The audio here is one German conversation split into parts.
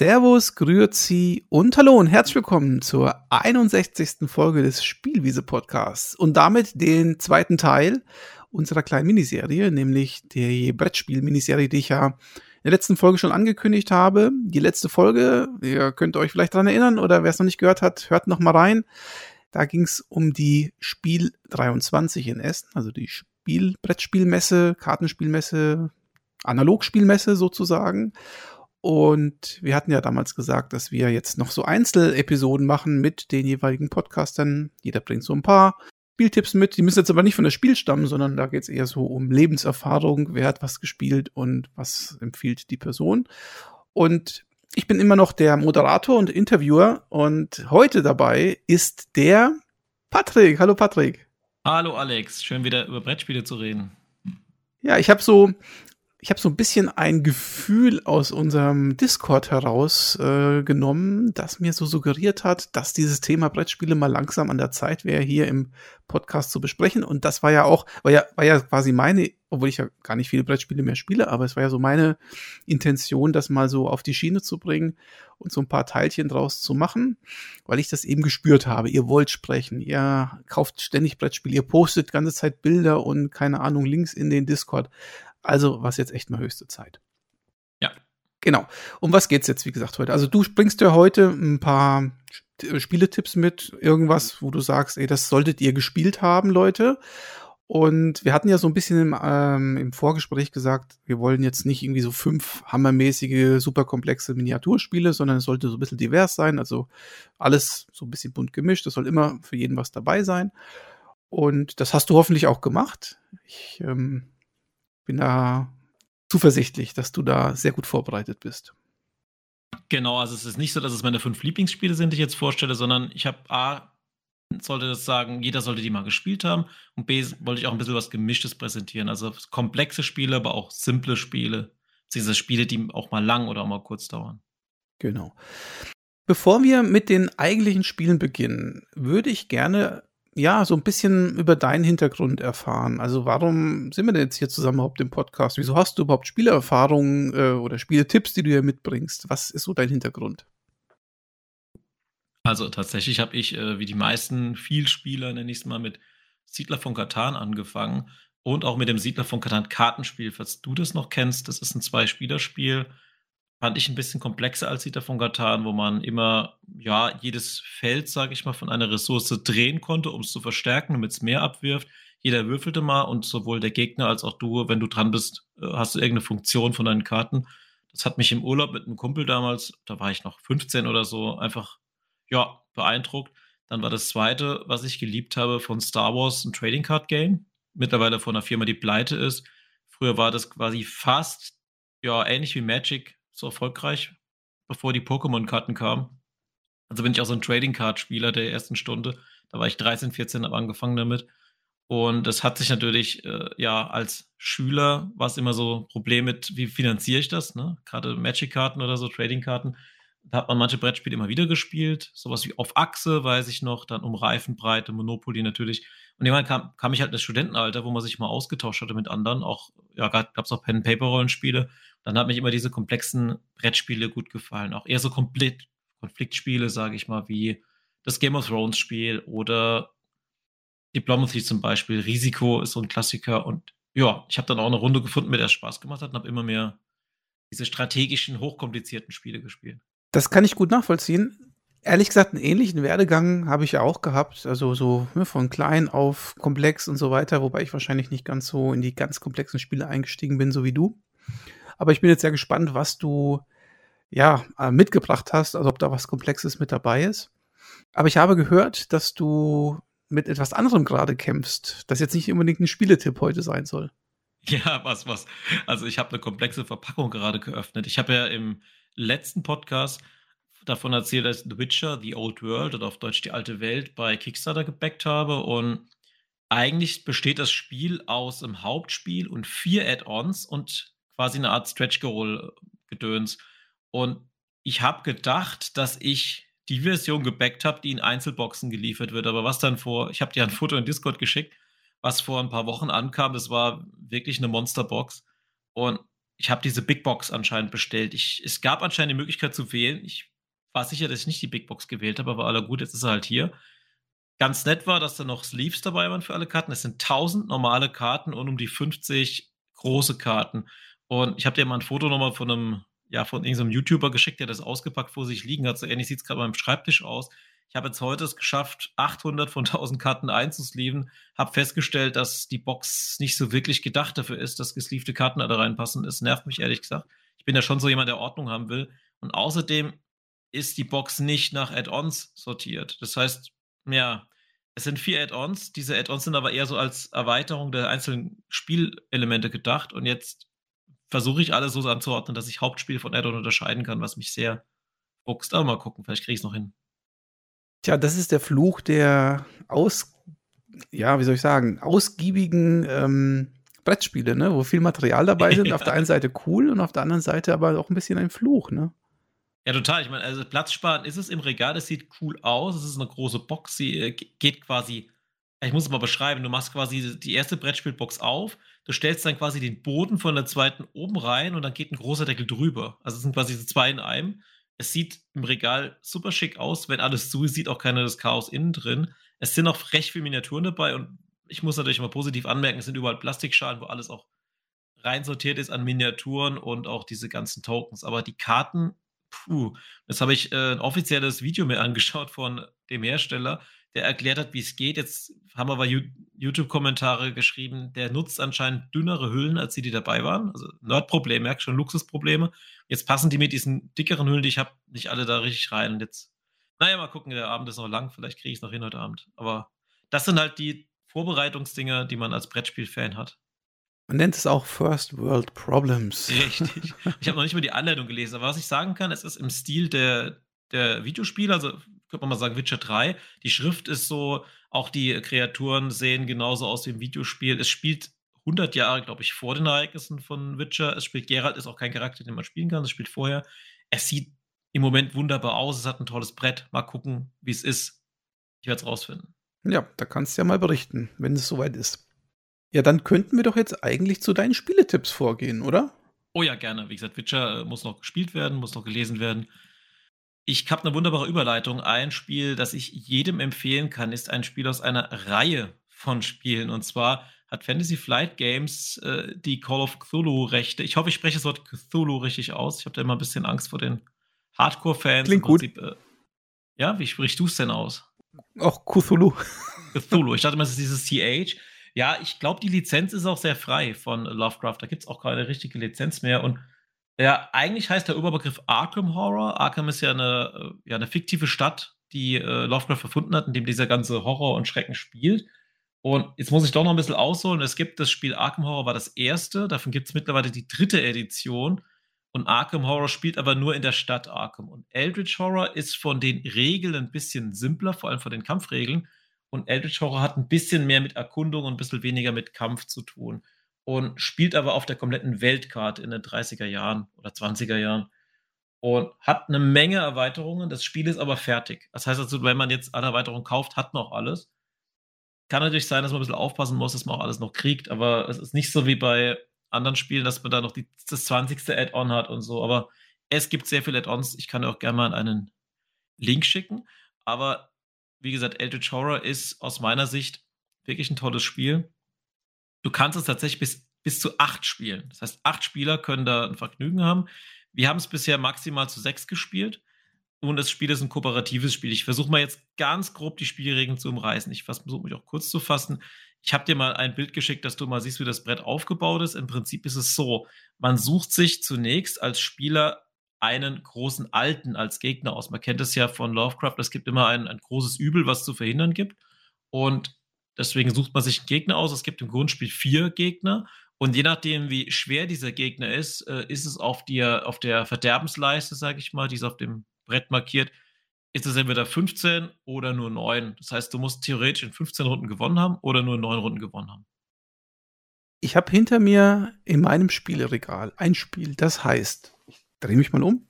Servus, Grüezi und Hallo und herzlich willkommen zur 61. Folge des Spielwiese Podcasts und damit den zweiten Teil unserer kleinen Miniserie, nämlich der Brettspiel-Miniserie, die ich ja in der letzten Folge schon angekündigt habe. Die letzte Folge, ihr könnt euch vielleicht daran erinnern oder wer es noch nicht gehört hat, hört noch mal rein. Da ging es um die Spiel 23 in Essen, also die Spiel Brettspielmesse, Kartenspielmesse, Analogspielmesse sozusagen. Und wir hatten ja damals gesagt, dass wir jetzt noch so Einzelepisoden machen mit den jeweiligen Podcastern. Jeder bringt so ein paar Spieltipps mit. Die müssen jetzt aber nicht von der Spiel stammen, sondern da geht es eher so um Lebenserfahrung. Wer hat was gespielt und was empfiehlt die Person. Und ich bin immer noch der Moderator und Interviewer und heute dabei ist der Patrick. Hallo Patrick. Hallo Alex, schön wieder über Brettspiele zu reden. Ja, ich habe so ich habe so ein bisschen ein Gefühl aus unserem Discord heraus äh, genommen, das mir so suggeriert hat, dass dieses Thema Brettspiele mal langsam an der Zeit wäre, hier im Podcast zu besprechen. Und das war ja auch, war ja, war ja quasi meine, obwohl ich ja gar nicht viele Brettspiele mehr spiele, aber es war ja so meine Intention, das mal so auf die Schiene zu bringen und so ein paar Teilchen draus zu machen, weil ich das eben gespürt habe. Ihr wollt sprechen, ihr kauft ständig Brettspiele, ihr postet ganze Zeit Bilder und keine Ahnung, Links in den Discord. Also was jetzt echt mal höchste Zeit. Ja. Genau. Um was geht's jetzt, wie gesagt, heute? Also du bringst ja heute ein paar Spieletipps mit, irgendwas, wo du sagst, ey, das solltet ihr gespielt haben, Leute. Und wir hatten ja so ein bisschen im, ähm, im Vorgespräch gesagt, wir wollen jetzt nicht irgendwie so fünf hammermäßige, superkomplexe Miniaturspiele, sondern es sollte so ein bisschen divers sein, also alles so ein bisschen bunt gemischt. Es soll immer für jeden was dabei sein. Und das hast du hoffentlich auch gemacht. Ich ähm, bin da zuversichtlich, dass du da sehr gut vorbereitet bist. Genau, also es ist nicht so, dass es meine fünf Lieblingsspiele sind, die ich jetzt vorstelle, sondern ich habe A, sollte das sagen, jeder sollte die mal gespielt haben und B, wollte ich auch ein bisschen was Gemischtes präsentieren. Also komplexe Spiele, aber auch simple Spiele, beziehungsweise Spiele, die auch mal lang oder auch mal kurz dauern. Genau. Bevor wir mit den eigentlichen Spielen beginnen, würde ich gerne ja, so ein bisschen über deinen Hintergrund erfahren. Also warum sind wir denn jetzt hier zusammen überhaupt im Podcast? Wieso hast du überhaupt Spielerfahrungen äh, oder Spieletipps, die du hier mitbringst? Was ist so dein Hintergrund? Also tatsächlich habe ich, äh, wie die meisten Vielspieler, nenne ich es mal, mit Siedler von Katan angefangen und auch mit dem Siedler von Katan Kartenspiel. Falls du das noch kennst, das ist ein Zwei-Spieler-Spiel fand ich ein bisschen komplexer als Siedler von Katan, wo man immer, ja, jedes Feld, sage ich mal, von einer Ressource drehen konnte, um es zu verstärken, damit es mehr abwirft. Jeder würfelte mal und sowohl der Gegner als auch du, wenn du dran bist, äh, hast du irgendeine Funktion von deinen Karten. Das hat mich im Urlaub mit einem Kumpel damals, da war ich noch 15 oder so, einfach, ja, beeindruckt. Dann war das zweite, was ich geliebt habe, von Star Wars ein Trading Card Game. Mittlerweile von einer Firma, die pleite ist. Früher war das quasi fast, ja, ähnlich wie Magic, so erfolgreich, bevor die Pokémon-Karten kamen. Also bin ich auch so ein Trading-Card-Spieler der ersten Stunde. Da war ich 13, 14, habe angefangen damit. Und das hat sich natürlich, äh, ja, als Schüler war es immer so ein Problem mit, wie finanziere ich das, ne? Gerade Magic-Karten oder so, Trading-Karten. Da hat man manche Brettspiele immer wieder gespielt. Sowas wie auf Achse, weiß ich noch, dann um Reifenbreite, Monopoly natürlich. Und irgendwann kam, kam ich halt ins Studentenalter, wo man sich mal ausgetauscht hatte mit anderen. Auch, ja, gab es auch Pen-Paper-Rollenspiele. Dann hat mich immer diese komplexen Brettspiele gut gefallen. Auch eher so komplett Konfliktspiele, sage ich mal, wie das Game of Thrones Spiel oder Diplomacy zum Beispiel. Risiko ist so ein Klassiker. Und ja, ich habe dann auch eine Runde gefunden, mit der Spaß gemacht hat und habe immer mehr diese strategischen, hochkomplizierten Spiele gespielt. Das kann ich gut nachvollziehen. Ehrlich gesagt, einen ähnlichen Werdegang habe ich ja auch gehabt. Also so ne, von klein auf komplex und so weiter, wobei ich wahrscheinlich nicht ganz so in die ganz komplexen Spiele eingestiegen bin, so wie du. Aber ich bin jetzt sehr gespannt, was du ja äh, mitgebracht hast, also ob da was Komplexes mit dabei ist. Aber ich habe gehört, dass du mit etwas anderem gerade kämpfst, das jetzt nicht unbedingt ein Spieletipp heute sein soll. Ja, was, was. Also ich habe eine komplexe Verpackung gerade geöffnet. Ich habe ja im letzten Podcast davon erzählt, dass The Witcher, The Old World oder auf Deutsch die alte Welt bei Kickstarter gebackt habe. Und eigentlich besteht das Spiel aus einem Hauptspiel und vier Add-ons und quasi eine Art Stretch-Goal-Gedöns. Und ich habe gedacht, dass ich die Version gebackt habe, die in Einzelboxen geliefert wird. Aber was dann vor, ich habe dir ein Foto in Discord geschickt, was vor ein paar Wochen ankam, das war wirklich eine Monsterbox. Und ich habe diese Big Box anscheinend bestellt. Ich, es gab anscheinend die Möglichkeit zu wählen. Ich war sicher, dass ich nicht die Big Box gewählt habe, aber aller gut, jetzt ist er halt hier. Ganz nett war, dass da noch Sleeves dabei waren für alle Karten. Es sind 1000 normale Karten und um die 50 große Karten. Und ich habe dir mal ein Foto nochmal von einem, ja, von irgendeinem YouTuber geschickt, der das ausgepackt vor sich liegen hat. So ähnlich sieht es gerade beim Schreibtisch aus. Ich habe jetzt heute es geschafft, 800 von 1000 Karten einzusleeven. Habe festgestellt, dass die Box nicht so wirklich gedacht dafür ist, dass gesleevte Karten da reinpassen. Es nervt mich ehrlich gesagt. Ich bin ja schon so jemand, der Ordnung haben will. Und außerdem ist die Box nicht nach Add-ons sortiert. Das heißt, ja, es sind vier Add-ons. Diese Add-ons sind aber eher so als Erweiterung der einzelnen Spielelemente gedacht. Und jetzt versuche ich alles so anzuordnen, dass ich Hauptspiel von Add-on unterscheiden kann, was mich sehr fuchst. Aber mal gucken, vielleicht kriege ich es noch hin. Tja, das ist der Fluch der aus, ja, wie soll ich sagen, ausgiebigen ähm, Brettspiele, ne? wo viel Material dabei sind. Auf der einen Seite cool und auf der anderen Seite aber auch ein bisschen ein Fluch, ne? Ja, total. Ich meine, also Platzsparen ist es im Regal, das sieht cool aus. Es ist eine große Box, sie äh, geht quasi, ich muss es mal beschreiben, du machst quasi die erste Brettspielbox auf, du stellst dann quasi den Boden von der zweiten oben rein und dann geht ein großer Deckel drüber. Also es sind quasi so zwei in einem. Es sieht im Regal super schick aus, wenn alles zu ist, sieht auch keiner das Chaos innen drin. Es sind auch recht viele Miniaturen dabei und ich muss natürlich mal positiv anmerken, es sind überall Plastikschalen, wo alles auch reinsortiert ist an Miniaturen und auch diese ganzen Tokens. Aber die Karten puh, jetzt habe ich äh, ein offizielles Video mir angeschaut von dem Hersteller, der erklärt hat, wie es geht. Jetzt haben aber YouTube-Kommentare geschrieben, der nutzt anscheinend dünnere Hüllen, als die, die dabei waren. Also Nerd-Problem, merkst schon, Luxusprobleme. Jetzt passen die mit diesen dickeren Hüllen, die ich habe, nicht alle da richtig rein. Und jetzt, naja, mal gucken, der Abend ist noch lang, vielleicht kriege ich es noch hin heute Abend. Aber das sind halt die Vorbereitungsdinger, die man als Brettspiel-Fan hat. Man nennt es auch First World Problems. Richtig. Ich habe noch nicht mal die Anleitung gelesen, aber was ich sagen kann, es ist im Stil der, der Videospiele, also könnte man mal sagen Witcher 3. Die Schrift ist so, auch die Kreaturen sehen genauso aus wie im Videospiel. Es spielt 100 Jahre, glaube ich, vor den Ereignissen von Witcher. Es spielt Geralt, ist auch kein Charakter, den man spielen kann. Es spielt vorher. Es sieht im Moment wunderbar aus. Es hat ein tolles Brett. Mal gucken, wie es ist. Ich werde es rausfinden. Ja, da kannst du ja mal berichten, wenn es soweit ist. Ja, dann könnten wir doch jetzt eigentlich zu deinen Spieletipps vorgehen, oder? Oh ja, gerne. Wie gesagt, Witcher äh, muss noch gespielt werden, muss noch gelesen werden. Ich habe eine wunderbare Überleitung. Ein Spiel, das ich jedem empfehlen kann, ist ein Spiel aus einer Reihe von Spielen. Und zwar hat Fantasy Flight Games äh, die Call of Cthulhu-Rechte. Ich hoffe, ich spreche das Wort Cthulhu richtig aus. Ich habe da immer ein bisschen Angst vor den Hardcore-Fans. Klingt gut. äh, ja, wie sprichst du es denn aus? Auch Cthulhu. Cthulhu. Ich dachte immer, es ist dieses CH. Ja, ich glaube, die Lizenz ist auch sehr frei von Lovecraft. Da gibt es auch keine richtige Lizenz mehr. Und ja, eigentlich heißt der Überbegriff Arkham Horror. Arkham ist ja eine, äh, ja, eine fiktive Stadt, die äh, Lovecraft erfunden hat, in dem dieser ganze Horror und Schrecken spielt. Und jetzt muss ich doch noch ein bisschen ausholen. Es gibt das Spiel Arkham Horror war das erste. Davon gibt es mittlerweile die dritte Edition. Und Arkham Horror spielt aber nur in der Stadt Arkham. Und Eldritch Horror ist von den Regeln ein bisschen simpler, vor allem von den Kampfregeln. Und Eldritch Horror hat ein bisschen mehr mit Erkundung und ein bisschen weniger mit Kampf zu tun. Und spielt aber auf der kompletten Weltkarte in den 30er Jahren oder 20er Jahren. Und hat eine Menge Erweiterungen. Das Spiel ist aber fertig. Das heißt also, wenn man jetzt alle Erweiterungen kauft, hat man auch alles. Kann natürlich sein, dass man ein bisschen aufpassen muss, dass man auch alles noch kriegt. Aber es ist nicht so wie bei anderen Spielen, dass man da noch die, das 20. Add-on hat und so. Aber es gibt sehr viele Add-ons. Ich kann auch gerne mal einen Link schicken. Aber wie gesagt, Eldritch Horror ist aus meiner Sicht wirklich ein tolles Spiel. Du kannst es tatsächlich bis, bis zu acht spielen. Das heißt, acht Spieler können da ein Vergnügen haben. Wir haben es bisher maximal zu sechs gespielt. Und das Spiel ist ein kooperatives Spiel. Ich versuche mal jetzt ganz grob die Spielregeln zu umreißen. Ich versuche mich auch kurz zu fassen. Ich habe dir mal ein Bild geschickt, dass du mal siehst, wie das Brett aufgebaut ist. Im Prinzip ist es so, man sucht sich zunächst als Spieler einen großen Alten als Gegner aus. Man kennt es ja von Lovecraft, es gibt immer ein, ein großes Übel, was zu verhindern gibt. Und deswegen sucht man sich einen Gegner aus. Es gibt im Grundspiel vier Gegner. Und je nachdem, wie schwer dieser Gegner ist, äh, ist es auf, die, auf der Verderbensleiste, sage ich mal, die ist auf dem Brett markiert, ist es entweder 15 oder nur 9. Das heißt, du musst theoretisch in 15 Runden gewonnen haben oder nur in 9 Runden gewonnen haben. Ich habe hinter mir in meinem Spieleregal ein Spiel, das heißt dreh mich mal um.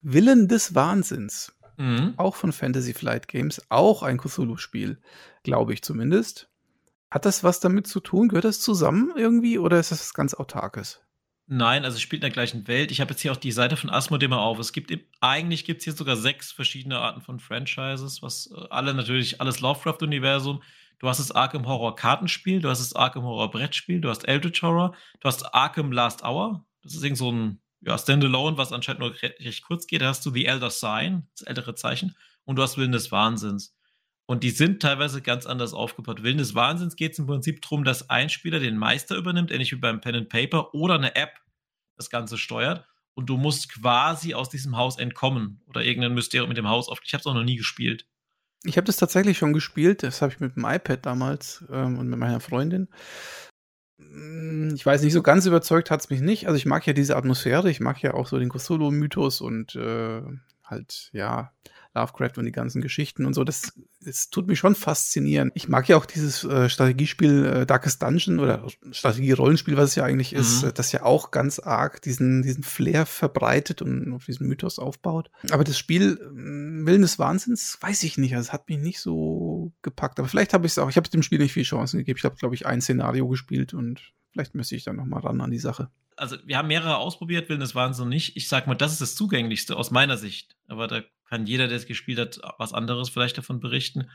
Willen des Wahnsinns. Mhm. Auch von Fantasy Flight Games. Auch ein Cthulhu-Spiel, glaube ich zumindest. Hat das was damit zu tun? Gehört das zusammen irgendwie oder ist das was ganz Autarkes? Nein, also es spielt in der gleichen Welt. Ich habe jetzt hier auch die Seite von Asmodee mal auf. Es gibt eigentlich gibt es hier sogar sechs verschiedene Arten von Franchises, was äh, alle natürlich alles Lovecraft-Universum. Du hast das Arkham Horror Kartenspiel, du hast das Arkham Horror Brettspiel, du hast Eldritch Horror, du hast Arkham Last Hour. Das ist irgend so ein ja, Standalone, was anscheinend nur recht, kurz geht. Da hast du The Elder Sign, das ältere Zeichen, und du hast Willen des Wahnsinns. Und die sind teilweise ganz anders aufgebaut. Willen des Wahnsinns geht es im Prinzip darum, dass ein Spieler den Meister übernimmt, ähnlich wie beim Pen and Paper, oder eine App das Ganze steuert. Und du musst quasi aus diesem Haus entkommen oder irgendein Mysterium mit dem Haus auf. Ich habe es auch noch nie gespielt. Ich habe das tatsächlich schon gespielt. Das habe ich mit dem iPad damals ähm, und mit meiner Freundin. Hm, ich weiß nicht, so ganz überzeugt hat es mich nicht. Also ich mag ja diese Atmosphäre, ich mag ja auch so den Cthulhu-Mythos und äh, halt, ja, Lovecraft und die ganzen Geschichten und so. Das, das tut mich schon faszinieren. Ich mag ja auch dieses äh, Strategiespiel äh, Darkest Dungeon oder Strategie-Rollenspiel, was es ja eigentlich mhm. ist, das ja auch ganz arg diesen, diesen Flair verbreitet und auf diesen Mythos aufbaut. Aber das Spiel äh, Willen des Wahnsinns, weiß ich nicht. Also es hat mich nicht so gepackt. Aber vielleicht habe ich es auch, ich habe dem Spiel nicht viel Chancen gegeben. Ich habe, glaube ich, ein Szenario gespielt und vielleicht müsste ich dann noch mal ran an die Sache also wir haben mehrere ausprobiert, Willen des Wahnsinns nicht. Ich sag mal, das ist das zugänglichste aus meiner Sicht. Aber da kann jeder, der es gespielt hat, was anderes vielleicht davon berichten.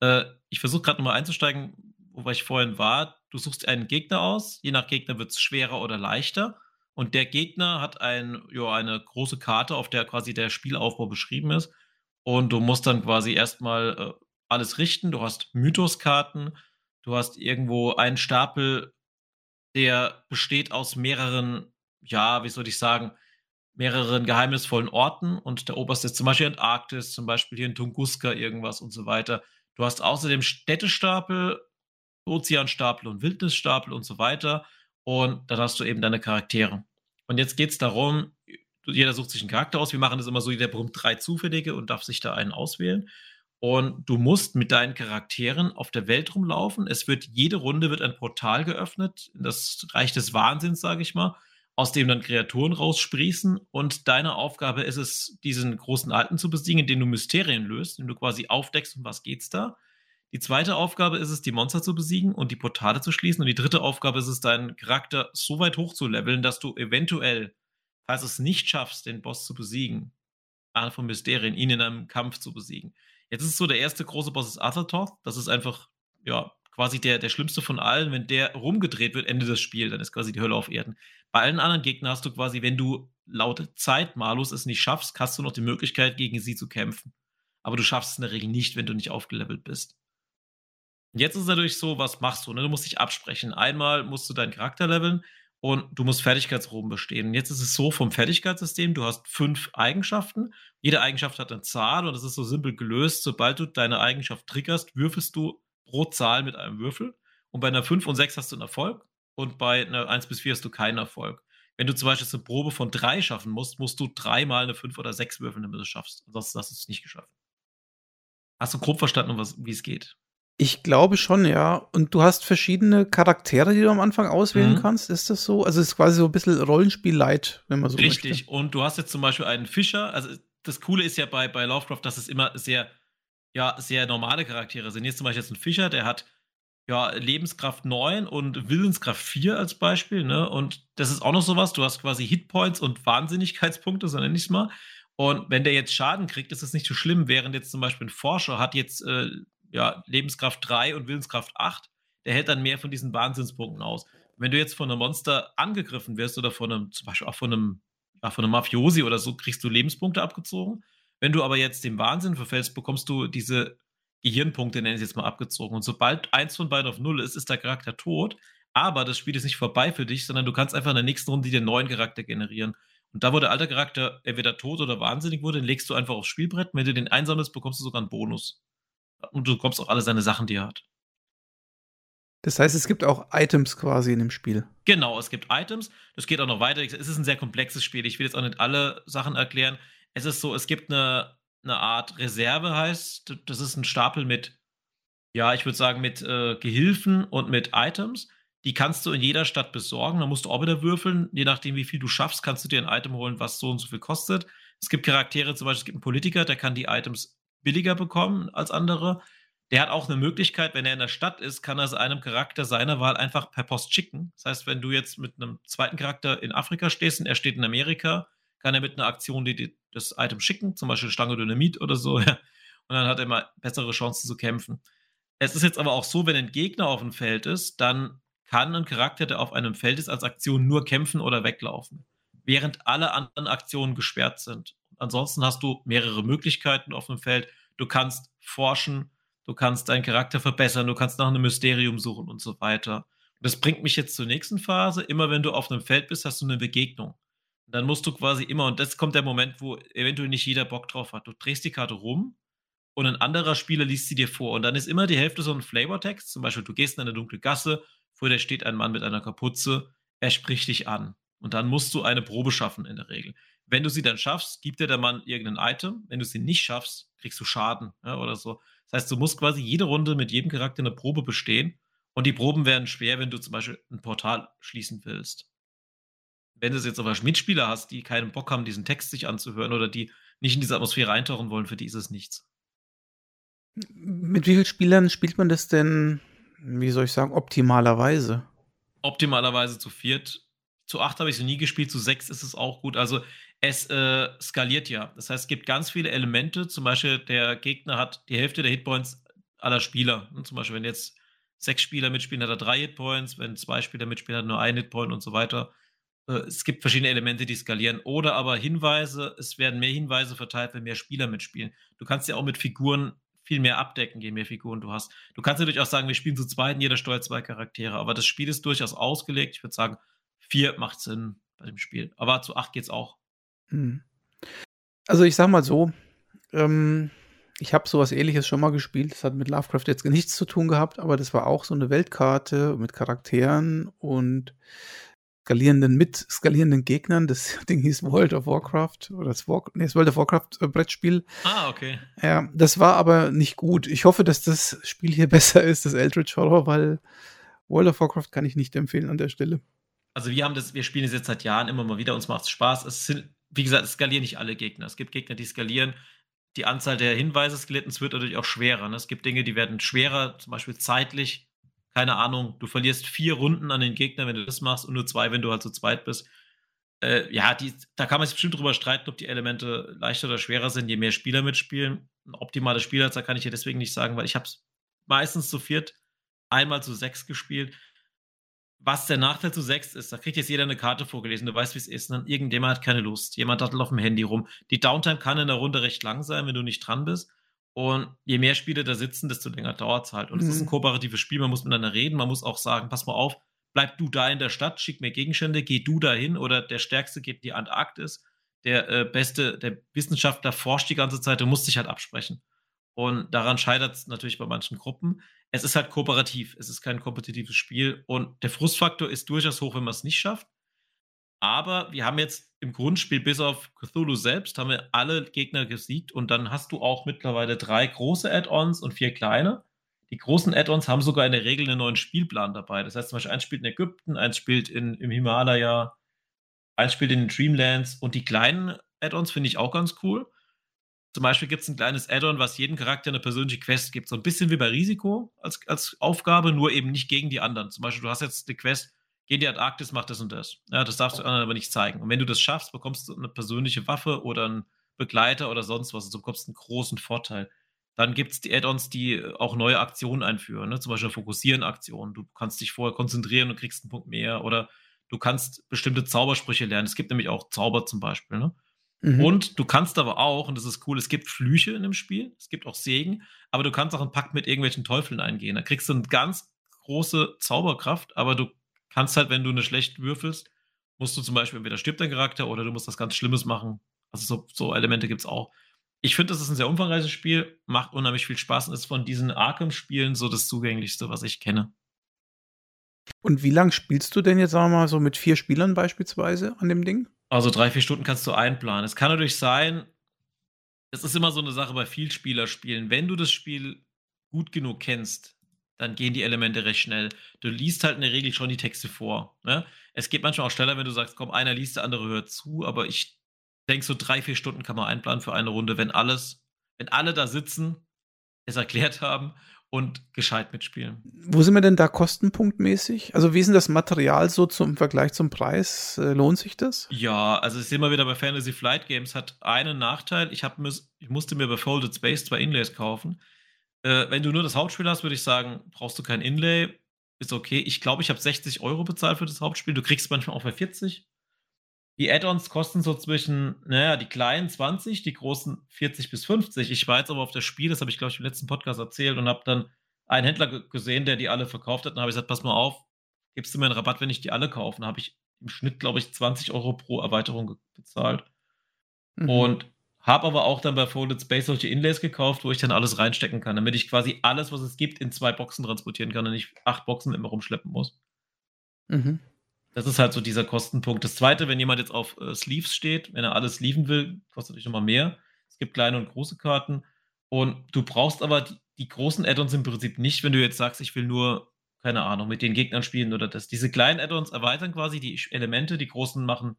Äh, ich versuche gerade nochmal einzusteigen, wo ich vorhin war. Du suchst einen Gegner aus. Je nach Gegner wird es schwerer oder leichter. Und der Gegner hat ein, jo, eine große Karte, auf der quasi der Spielaufbau beschrieben ist. Und du musst dann quasi erstmal äh, alles richten. Du hast Mythoskarten. Du hast irgendwo einen Stapel, der besteht aus mehreren, ja, wie soll ich sagen, mehreren geheimnisvollen Orten und der oberste ist zum Beispiel Antarktis, zum Beispiel hier in Tunguska irgendwas und so weiter. Du hast außerdem Städtestapel, Ozeanstapel und Wildnisstapel und so weiter. Und dann hast du eben deine Charaktere. Und jetzt geht es darum, jeder sucht sich einen Charakter aus. Wir machen das immer so, jeder bekommt drei zufällige und darf sich da einen auswählen. Und du musst mit deinen Charakteren auf der Welt rumlaufen. Es wird jede Runde wird ein Portal geöffnet, das Reich des Wahnsinns, sage ich mal aus dem dann Kreaturen raussprießen. Und deine Aufgabe ist es, diesen großen Alten zu besiegen, indem du Mysterien löst, indem du quasi aufdeckst, um was geht's da. Die zweite Aufgabe ist es, die Monster zu besiegen und die Portale zu schließen. Und die dritte Aufgabe ist es, deinen Charakter so weit hoch zu leveln, dass du eventuell, falls du es nicht schaffst, den Boss zu besiegen, einer von Mysterien, ihn in einem Kampf zu besiegen. Jetzt ist es so, der erste große Boss ist Athertoth. Das ist einfach, ja, quasi der, der schlimmste von allen. Wenn der rumgedreht wird, Ende des Spiels, dann ist quasi die Hölle auf Erden. Bei allen anderen Gegnern hast du quasi, wenn du laut Zeitmalus es nicht schaffst, hast du noch die Möglichkeit, gegen sie zu kämpfen. Aber du schaffst es in der Regel nicht, wenn du nicht aufgelevelt bist. Und jetzt ist es natürlich so, was machst du? Ne? Du musst dich absprechen. Einmal musst du deinen Charakter leveln und du musst Fertigkeitsruhen bestehen. Und jetzt ist es so vom Fertigkeitssystem, du hast fünf Eigenschaften. Jede Eigenschaft hat eine Zahl und es ist so simpel gelöst. Sobald du deine Eigenschaft triggerst, würfelst du pro Zahl mit einem Würfel. Und bei einer 5 und 6 hast du einen Erfolg und bei einer 1 bis 4 hast du keinen Erfolg. Wenn du zum Beispiel eine Probe von 3 schaffen musst, musst du dreimal eine 5 oder 6 würfeln, damit du es schaffst. Ansonsten hast du es nicht geschafft. Hast du grob verstanden, wie es geht? Ich glaube schon, ja. Und du hast verschiedene Charaktere, die du am Anfang auswählen mhm. kannst. Ist das so? Also es ist quasi so ein bisschen Rollenspiel-Light, wenn man so Richtig. Möchte. Und du hast jetzt zum Beispiel einen Fischer. Also das Coole ist ja bei, bei Lovecraft, dass es immer sehr ja sehr normale Charaktere sind. Jetzt zum Beispiel jetzt ein Fischer, der hat ja Lebenskraft 9 und Willenskraft 4 als Beispiel, ne? Und das ist auch noch sowas, du hast quasi Hitpoints und Wahnsinnigkeitspunkte, so nenne ich es mal. Und wenn der jetzt Schaden kriegt, ist das nicht so schlimm, während jetzt zum Beispiel ein Forscher hat jetzt äh, ja, Lebenskraft 3 und Willenskraft 8, der hält dann mehr von diesen Wahnsinnspunkten aus. Wenn du jetzt von einem Monster angegriffen wirst oder von einem, zum Beispiel auch von einem, ja, von einem Mafiosi oder so, kriegst du Lebenspunkte abgezogen. Wenn du aber jetzt dem Wahnsinn verfällst, bekommst du diese Gehirnpunkte, nenne ich jetzt mal, abgezogen. Und sobald eins von beiden auf Null ist, ist der Charakter tot. Aber das Spiel ist nicht vorbei für dich, sondern du kannst einfach in der nächsten Runde einen neuen Charakter generieren. Und da, wo der alte Charakter entweder tot oder wahnsinnig wurde, den legst du einfach aufs Spielbrett. Wenn du den einsammelst, bekommst du sogar einen Bonus. Und du bekommst auch alle seine Sachen, die er hat. Das heißt, es gibt auch Items quasi in dem Spiel. Genau, es gibt Items. Das geht auch noch weiter. Es ist ein sehr komplexes Spiel. Ich will jetzt auch nicht alle Sachen erklären es ist so, es gibt eine, eine Art Reserve, heißt, das ist ein Stapel mit, ja, ich würde sagen, mit äh, Gehilfen und mit Items. Die kannst du in jeder Stadt besorgen. Da musst du auch wieder würfeln. Je nachdem, wie viel du schaffst, kannst du dir ein Item holen, was so und so viel kostet. Es gibt Charaktere, zum Beispiel, es gibt einen Politiker, der kann die Items billiger bekommen als andere. Der hat auch eine Möglichkeit, wenn er in der Stadt ist, kann er einem Charakter seiner Wahl einfach per Post schicken. Das heißt, wenn du jetzt mit einem zweiten Charakter in Afrika stehst und er steht in Amerika, kann er mit einer Aktion die, das Item schicken, zum Beispiel Stange Dynamit oder so, ja. Und dann hat er mal bessere Chancen zu kämpfen. Es ist jetzt aber auch so, wenn ein Gegner auf dem Feld ist, dann kann ein Charakter, der auf einem Feld ist, als Aktion nur kämpfen oder weglaufen, während alle anderen Aktionen gesperrt sind. Ansonsten hast du mehrere Möglichkeiten auf dem Feld. Du kannst forschen, du kannst deinen Charakter verbessern, du kannst nach einem Mysterium suchen und so weiter. Das bringt mich jetzt zur nächsten Phase. Immer wenn du auf einem Feld bist, hast du eine Begegnung. Dann musst du quasi immer, und das kommt der Moment, wo eventuell nicht jeder Bock drauf hat. Du drehst die Karte rum und ein anderer Spieler liest sie dir vor. Und dann ist immer die Hälfte so ein Flavortext. Zum Beispiel, du gehst in eine dunkle Gasse, vor dir steht ein Mann mit einer Kapuze, er spricht dich an. Und dann musst du eine Probe schaffen in der Regel. Wenn du sie dann schaffst, gibt dir der Mann irgendein Item. Wenn du sie nicht schaffst, kriegst du Schaden ja, oder so. Das heißt, du musst quasi jede Runde mit jedem Charakter eine Probe bestehen. Und die Proben werden schwer, wenn du zum Beispiel ein Portal schließen willst. Wenn du jetzt aber Mitspieler hast, die keinen Bock haben, diesen Text sich anzuhören oder die nicht in diese Atmosphäre eintauchen wollen, für die ist es nichts. Mit wie vielen Spielern spielt man das denn, wie soll ich sagen, optimalerweise? Optimalerweise zu viert. Zu acht habe ich es nie gespielt, zu sechs ist es auch gut. Also es äh, skaliert ja. Das heißt, es gibt ganz viele Elemente. Zum Beispiel, der Gegner hat die Hälfte der Hitpoints aller Spieler. Und zum Beispiel, wenn jetzt sechs Spieler mitspielen, hat er drei Hitpoints. Wenn zwei Spieler mitspielen, hat er nur ein Hitpoint und so weiter. Äh, es gibt verschiedene Elemente, die skalieren. Oder aber Hinweise, es werden mehr Hinweise verteilt, wenn mehr Spieler mitspielen. Du kannst ja auch mit Figuren viel mehr abdecken, je mehr Figuren du hast. Du kannst natürlich auch sagen, wir spielen zu zweit, jeder steuert zwei Charaktere, aber das Spiel ist durchaus ausgelegt. Ich würde sagen, vier macht Sinn bei dem Spiel. Aber zu acht geht's auch. Hm. Also ich sag mal so, ähm, ich habe sowas ähnliches schon mal gespielt. Das hat mit Lovecraft jetzt nichts zu tun gehabt, aber das war auch so eine Weltkarte mit Charakteren und skalierenden, mit skalierenden Gegnern. Das Ding hieß World of Warcraft oder das, War, nee, das World of Warcraft äh, Brettspiel. Ah, okay. Ja, das war aber nicht gut. Ich hoffe, dass das Spiel hier besser ist, das Eldritch Horror, weil World of Warcraft kann ich nicht empfehlen an der Stelle. Also wir haben das, wir spielen es jetzt seit Jahren immer mal wieder, uns macht es Spaß. Es sind wie gesagt, es skalieren nicht alle Gegner. Es gibt Gegner, die skalieren. Die Anzahl der Hinweise skaliert es wird natürlich auch schwerer. Ne? Es gibt Dinge, die werden schwerer, zum Beispiel zeitlich. Keine Ahnung, du verlierst vier Runden an den Gegner, wenn du das machst, und nur zwei, wenn du halt zu zweit bist. Äh, ja, die, da kann man sich bestimmt drüber streiten, ob die Elemente leichter oder schwerer sind, je mehr Spieler mitspielen. Ein optimales Spielerzahl kann ich dir deswegen nicht sagen, weil ich habe es meistens zu viert, einmal zu sechs gespielt was der Nachteil zu sechs ist, da kriegt jetzt jeder eine Karte vorgelesen, du weißt, wie es ist, und dann irgendjemand hat keine Lust, jemand hat auf dem Handy rum. Die Downtime kann in der Runde recht lang sein, wenn du nicht dran bist. Und je mehr Spieler da sitzen, desto länger dauert es halt. Und es mhm. ist ein mhm. kooperatives Spiel, man muss miteinander reden, man muss auch sagen, pass mal auf, bleib du da in der Stadt, schick mir Gegenstände, geh du dahin oder der Stärkste geht in die Antarktis. Der äh, beste, der Wissenschaftler forscht die ganze Zeit, du musst dich halt absprechen. Und daran scheitert es natürlich bei manchen Gruppen. Es ist halt kooperativ, es ist kein kompetitives Spiel und der Frustfaktor ist durchaus hoch, wenn man es nicht schafft. Aber wir haben jetzt im Grundspiel bis auf Cthulhu selbst haben wir alle Gegner gesiegt und dann hast du auch mittlerweile drei große Add-ons und vier kleine. Die großen Add-ons haben sogar in der Regel einen neuen Spielplan dabei. Das heißt zum Beispiel, eins spielt in Ägypten, eins spielt in, im Himalaya, eins spielt in den Dreamlands und die kleinen Add-ons finde ich auch ganz cool. Zum Beispiel gibt es ein kleines Add-on, was jedem Charakter eine persönliche Quest gibt. So ein bisschen wie bei Risiko als, als Aufgabe, nur eben nicht gegen die anderen. Zum Beispiel, du hast jetzt eine Quest, geh in die Antarktis, mach das und das. Ja, das darfst du anderen aber nicht zeigen. Und wenn du das schaffst, bekommst du eine persönliche Waffe oder einen Begleiter oder sonst was. Also du bekommst einen großen Vorteil. Dann gibt es die Add-ons, die auch neue Aktionen einführen. Ne? Zum Beispiel Fokussieren-Aktionen. Du kannst dich vorher konzentrieren und kriegst einen Punkt mehr. Oder du kannst bestimmte Zaubersprüche lernen. Es gibt nämlich auch Zauber zum Beispiel. Ne? Mhm. Und du kannst aber auch, und das ist cool, es gibt Flüche in dem Spiel, es gibt auch Segen, aber du kannst auch einen Pakt mit irgendwelchen Teufeln eingehen. Da kriegst du eine ganz große Zauberkraft, aber du kannst halt, wenn du eine schlecht würfelst, musst du zum Beispiel entweder stirbt dein Charakter oder du musst was ganz Schlimmes machen. Also so, so Elemente gibt es auch. Ich finde, das ist ein sehr umfangreiches Spiel, macht unheimlich viel Spaß und ist von diesen Arkham-Spielen so das zugänglichste, was ich kenne. Und wie lange spielst du denn jetzt, sagen wir mal, so mit vier Spielern beispielsweise an dem Ding? Also drei, vier Stunden kannst du einplanen. Es kann natürlich sein, es ist immer so eine Sache bei Vielspielerspielen. Wenn du das Spiel gut genug kennst, dann gehen die Elemente recht schnell. Du liest halt in der Regel schon die Texte vor. Ne? Es geht manchmal auch schneller, wenn du sagst, komm, einer liest, der andere hört zu, aber ich denke, so drei, vier Stunden kann man einplanen für eine Runde, wenn alles, wenn alle da sitzen, es erklärt haben und gescheit mitspielen. Wo sind wir denn da kostenpunktmäßig? Also wie ist denn das Material so zum Vergleich zum Preis? Äh, lohnt sich das? Ja, also ich sehe mal wieder bei Fantasy Flight Games hat einen Nachteil. Ich, hab, ich musste mir bei Folded Space zwei Inlays kaufen. Äh, wenn du nur das Hauptspiel hast, würde ich sagen, brauchst du kein Inlay. Ist okay. Ich glaube, ich habe 60 Euro bezahlt für das Hauptspiel. Du kriegst manchmal auch bei 40. Die Add-ons kosten so zwischen, naja, die kleinen 20, die großen 40 bis 50. Ich war jetzt aber auf das Spiel, das habe ich, glaube ich, im letzten Podcast erzählt und habe dann einen Händler gesehen, der die alle verkauft hat. Und habe ich gesagt, pass mal auf, gibst du mir einen Rabatt, wenn ich die alle kaufe? Und habe ich im Schnitt, glaube ich, 20 Euro pro Erweiterung bezahlt. Mhm. Und habe aber auch dann bei Folded Space solche Inlays gekauft, wo ich dann alles reinstecken kann, damit ich quasi alles, was es gibt, in zwei Boxen transportieren kann und nicht acht Boxen immer rumschleppen muss. Mhm. Das ist halt so dieser Kostenpunkt. Das zweite, wenn jemand jetzt auf äh, Sleeves steht, wenn er alles sleeven will, kostet natürlich nochmal mehr. Es gibt kleine und große Karten. Und du brauchst aber die, die großen Add-ons im Prinzip nicht, wenn du jetzt sagst, ich will nur, keine Ahnung, mit den Gegnern spielen oder das. Diese kleinen Add-ons erweitern quasi die Elemente, die großen machen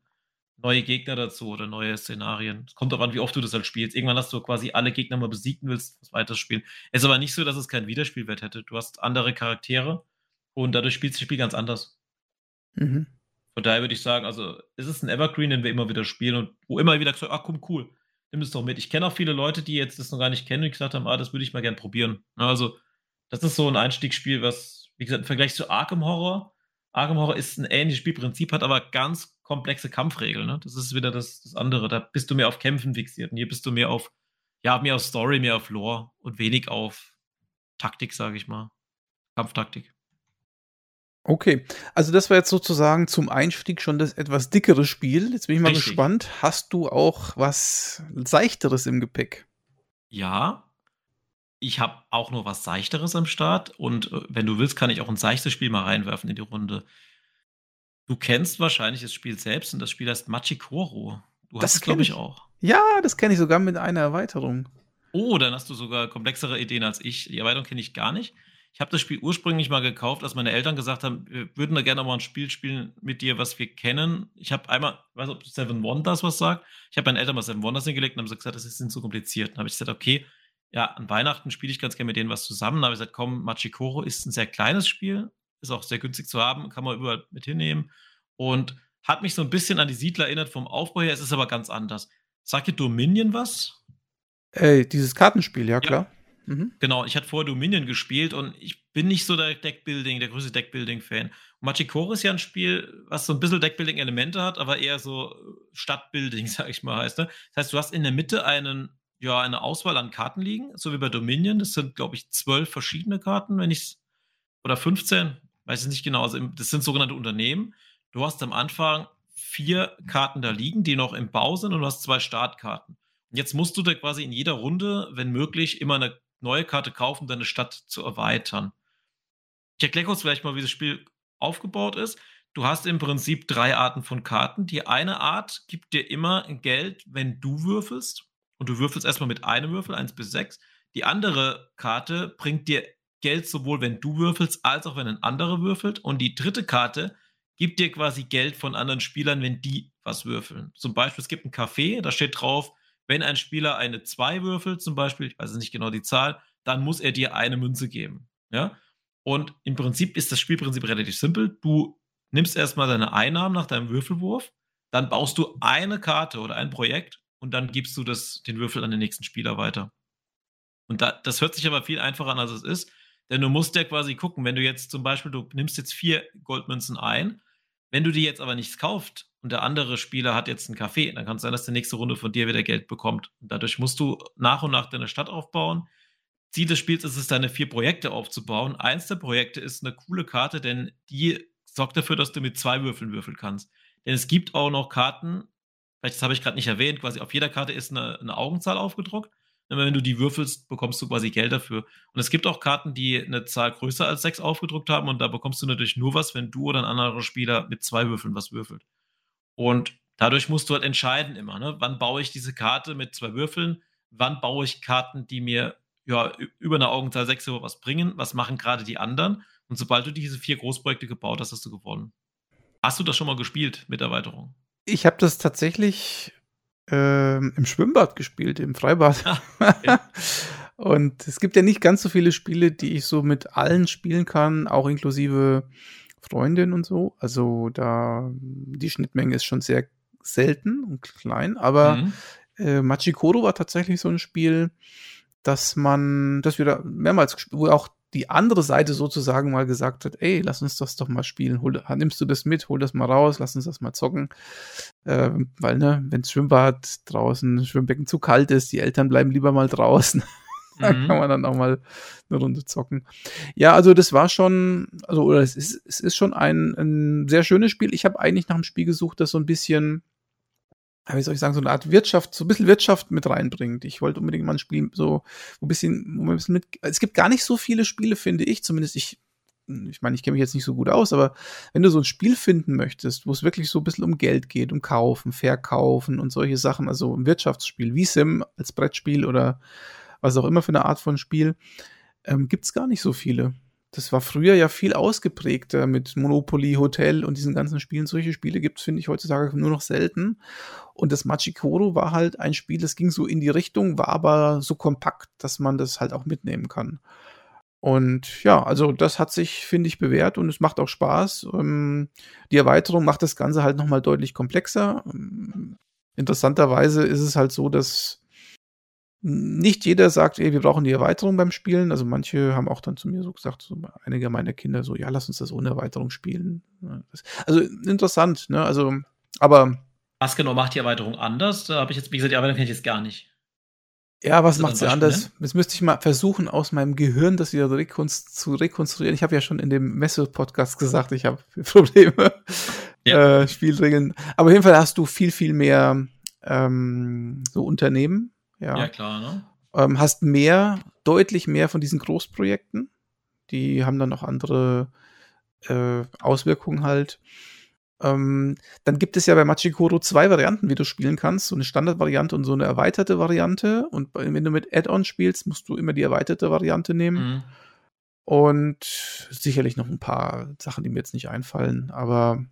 neue Gegner dazu oder neue Szenarien. Es kommt darauf an, wie oft du das halt spielst. Irgendwann hast du quasi alle Gegner mal besiegt und willst was weiter spielen. Es ist aber nicht so, dass es keinen Wiederspielwert hätte. Du hast andere Charaktere und dadurch spielst du das Spiel ganz anders. Mhm. Von daher würde ich sagen, also es ist ein Evergreen, den wir immer wieder spielen und wo immer wieder gesagt, ach komm, cool, nimm es doch mit. Ich kenne auch viele Leute, die jetzt das noch gar nicht kennen und gesagt haben, ah, das würde ich mal gern probieren. Also, das ist so ein Einstiegsspiel, was, wie gesagt, im Vergleich zu Arkham Horror, Arkham Horror ist ein ähnliches Spielprinzip, hat aber ganz komplexe Kampfregeln. Ne? Das ist wieder das, das andere. Da bist du mehr auf Kämpfen fixiert. Und hier bist du mehr auf, ja, mehr auf Story, mehr auf Lore und wenig auf Taktik, sage ich mal. Kampftaktik. Okay, also das war jetzt sozusagen zum Einstieg schon das etwas dickere Spiel. Jetzt bin ich mal Richtig. gespannt. Hast du auch was Seichteres im Gepäck? Ja, ich habe auch nur was Seichteres am Start und äh, wenn du willst, kann ich auch ein seichtes Spiel mal reinwerfen in die Runde. Du kennst wahrscheinlich das Spiel selbst und das Spiel heißt Machikoro. Du das hast es, glaube ich, auch. Ja, das kenne ich sogar mit einer Erweiterung. Oh, dann hast du sogar komplexere Ideen als ich. Die Erweiterung kenne ich gar nicht. Ich habe das Spiel ursprünglich mal gekauft, als meine Eltern gesagt haben, wir würden da gerne mal ein Spiel spielen mit dir, was wir kennen. Ich habe einmal, ich weiß nicht, ob Seven Wonders was sagt. Ich habe meinen Eltern mal Seven Wonders hingelegt und haben gesagt, das ist zu kompliziert. Dann habe ich gesagt, okay, ja, an Weihnachten spiele ich ganz gerne mit denen was zusammen. Da habe ich gesagt, komm, Machikoro ist ein sehr kleines Spiel, ist auch sehr günstig zu haben, kann man überall mit hinnehmen und hat mich so ein bisschen an die Siedler erinnert vom Aufbau her. Es ist aber ganz anders. Sagt dir Dominion was? Ey, dieses Kartenspiel, ja klar. Mhm. Genau, ich hatte vorher Dominion gespielt und ich bin nicht so der Deckbuilding, der größte Deckbuilding-Fan. Machikoro ist ja ein Spiel, was so ein bisschen Deckbuilding-Elemente hat, aber eher so Stadtbuilding, sag ich mal, heißt. Ne? Das heißt, du hast in der Mitte einen, ja, eine Auswahl an Karten liegen, so wie bei Dominion. Das sind, glaube ich, zwölf verschiedene Karten, wenn ich oder 15, weiß ich nicht genau. Also das sind sogenannte Unternehmen. Du hast am Anfang vier Karten da liegen, die noch im Bau sind und du hast zwei Startkarten. Jetzt musst du da quasi in jeder Runde, wenn möglich, immer eine neue Karte kaufen, deine Stadt zu erweitern. Ich erkläre kurz vielleicht mal, wie das Spiel aufgebaut ist. Du hast im Prinzip drei Arten von Karten. Die eine Art gibt dir immer Geld, wenn du würfelst. Und du würfelst erstmal mit einem Würfel, 1 bis 6. Die andere Karte bringt dir Geld sowohl, wenn du würfelst, als auch wenn ein anderer würfelt. Und die dritte Karte gibt dir quasi Geld von anderen Spielern, wenn die was würfeln. Zum Beispiel, es gibt ein Café, da steht drauf, wenn ein Spieler eine 2 würfelt, zum Beispiel, ich weiß nicht genau die Zahl, dann muss er dir eine Münze geben. Ja? Und im Prinzip ist das Spielprinzip relativ simpel. Du nimmst erstmal deine Einnahmen nach deinem Würfelwurf, dann baust du eine Karte oder ein Projekt und dann gibst du das, den Würfel an den nächsten Spieler weiter. Und da, das hört sich aber viel einfacher an, als es ist, denn du musst ja quasi gucken, wenn du jetzt zum Beispiel, du nimmst jetzt vier Goldmünzen ein, wenn du die jetzt aber nichts kaufst und der andere Spieler hat jetzt einen Kaffee, dann kann es sein, dass der nächste Runde von dir wieder Geld bekommt. Und dadurch musst du nach und nach deine Stadt aufbauen. Ziel des Spiels ist es, deine vier Projekte aufzubauen. Eins der Projekte ist eine coole Karte, denn die sorgt dafür, dass du mit zwei Würfeln würfeln kannst. Denn es gibt auch noch Karten, vielleicht das habe ich gerade nicht erwähnt, quasi auf jeder Karte ist eine, eine Augenzahl aufgedruckt. Wenn du die würfelst, bekommst du quasi Geld dafür. Und es gibt auch Karten, die eine Zahl größer als sechs aufgedruckt haben und da bekommst du natürlich nur was, wenn du oder ein anderer Spieler mit zwei Würfeln was würfelt. Und dadurch musst du halt entscheiden immer, ne? wann baue ich diese Karte mit zwei Würfeln, wann baue ich Karten, die mir ja, über eine Augenzahl sechs was bringen, was machen gerade die anderen. Und sobald du diese vier Großprojekte gebaut hast, hast du gewonnen. Hast du das schon mal gespielt mit Erweiterung? Ich habe das tatsächlich ähm, im Schwimmbad gespielt, im Freibad. Ah, okay. Und es gibt ja nicht ganz so viele Spiele, die ich so mit allen spielen kann, auch inklusive Freundin und so. Also da die Schnittmenge ist schon sehr selten und klein, aber mhm. äh, Machikoro war tatsächlich so ein Spiel, dass man, dass wir da mehrmals gespielt, wo auch die andere Seite sozusagen mal gesagt hat, ey, lass uns das doch mal spielen, hol, nimmst du das mit, hol das mal raus, lass uns das mal zocken, äh, weil ne, wenn Schwimmbad draußen, Schwimmbecken zu kalt ist, die Eltern bleiben lieber mal draußen. da mhm. kann man dann auch mal eine Runde zocken. Ja, also das war schon, also oder es ist, es ist schon ein, ein sehr schönes Spiel. Ich habe eigentlich nach einem Spiel gesucht, das so ein bisschen wie soll ich sagen, so eine Art Wirtschaft, so ein bisschen Wirtschaft mit reinbringt. Ich wollte unbedingt mal ein Spiel so ein bisschen, ein bisschen mit, es gibt gar nicht so viele Spiele, finde ich, zumindest ich, ich meine, ich kenne mich jetzt nicht so gut aus, aber wenn du so ein Spiel finden möchtest, wo es wirklich so ein bisschen um Geld geht, um Kaufen, Verkaufen und solche Sachen, also ein Wirtschaftsspiel, wie Sim als Brettspiel oder was auch immer für eine Art von Spiel, ähm, gibt es gar nicht so viele das war früher ja viel ausgeprägter mit Monopoly, Hotel und diesen ganzen Spielen. Solche Spiele gibt es, finde ich, heutzutage nur noch selten. Und das Machikoro war halt ein Spiel, das ging so in die Richtung, war aber so kompakt, dass man das halt auch mitnehmen kann. Und ja, also das hat sich, finde ich, bewährt und es macht auch Spaß. Ähm, die Erweiterung macht das Ganze halt nochmal deutlich komplexer. Ähm, interessanterweise ist es halt so, dass nicht jeder sagt, ey, wir brauchen die Erweiterung beim Spielen. Also manche haben auch dann zu mir so gesagt, so einige meiner Kinder so, ja, lass uns das ohne Erweiterung spielen. Also interessant, ne? Also, aber. Was genau macht die Erweiterung anders? Da habe ich jetzt, wie gesagt, die Erweiterung kenne ich jetzt gar nicht. Ja, was macht sie anders? Jetzt müsste ich mal versuchen, aus meinem Gehirn das wieder rekonst zu rekonstruieren. Ich habe ja schon in dem Messe-Podcast gesagt, ich habe Probleme, ja. äh, Spielregeln. Aber auf jeden Fall hast du viel, viel mehr ähm, so Unternehmen, ja, ja klar, ne? Ähm, hast mehr, deutlich mehr von diesen Großprojekten. Die haben dann noch andere äh, Auswirkungen halt. Ähm, dann gibt es ja bei Machikoro zwei Varianten, wie du spielen kannst. So eine Standardvariante und so eine erweiterte Variante. Und wenn du mit Add-on spielst, musst du immer die erweiterte Variante nehmen. Mhm. Und sicherlich noch ein paar Sachen, die mir jetzt nicht einfallen. Aber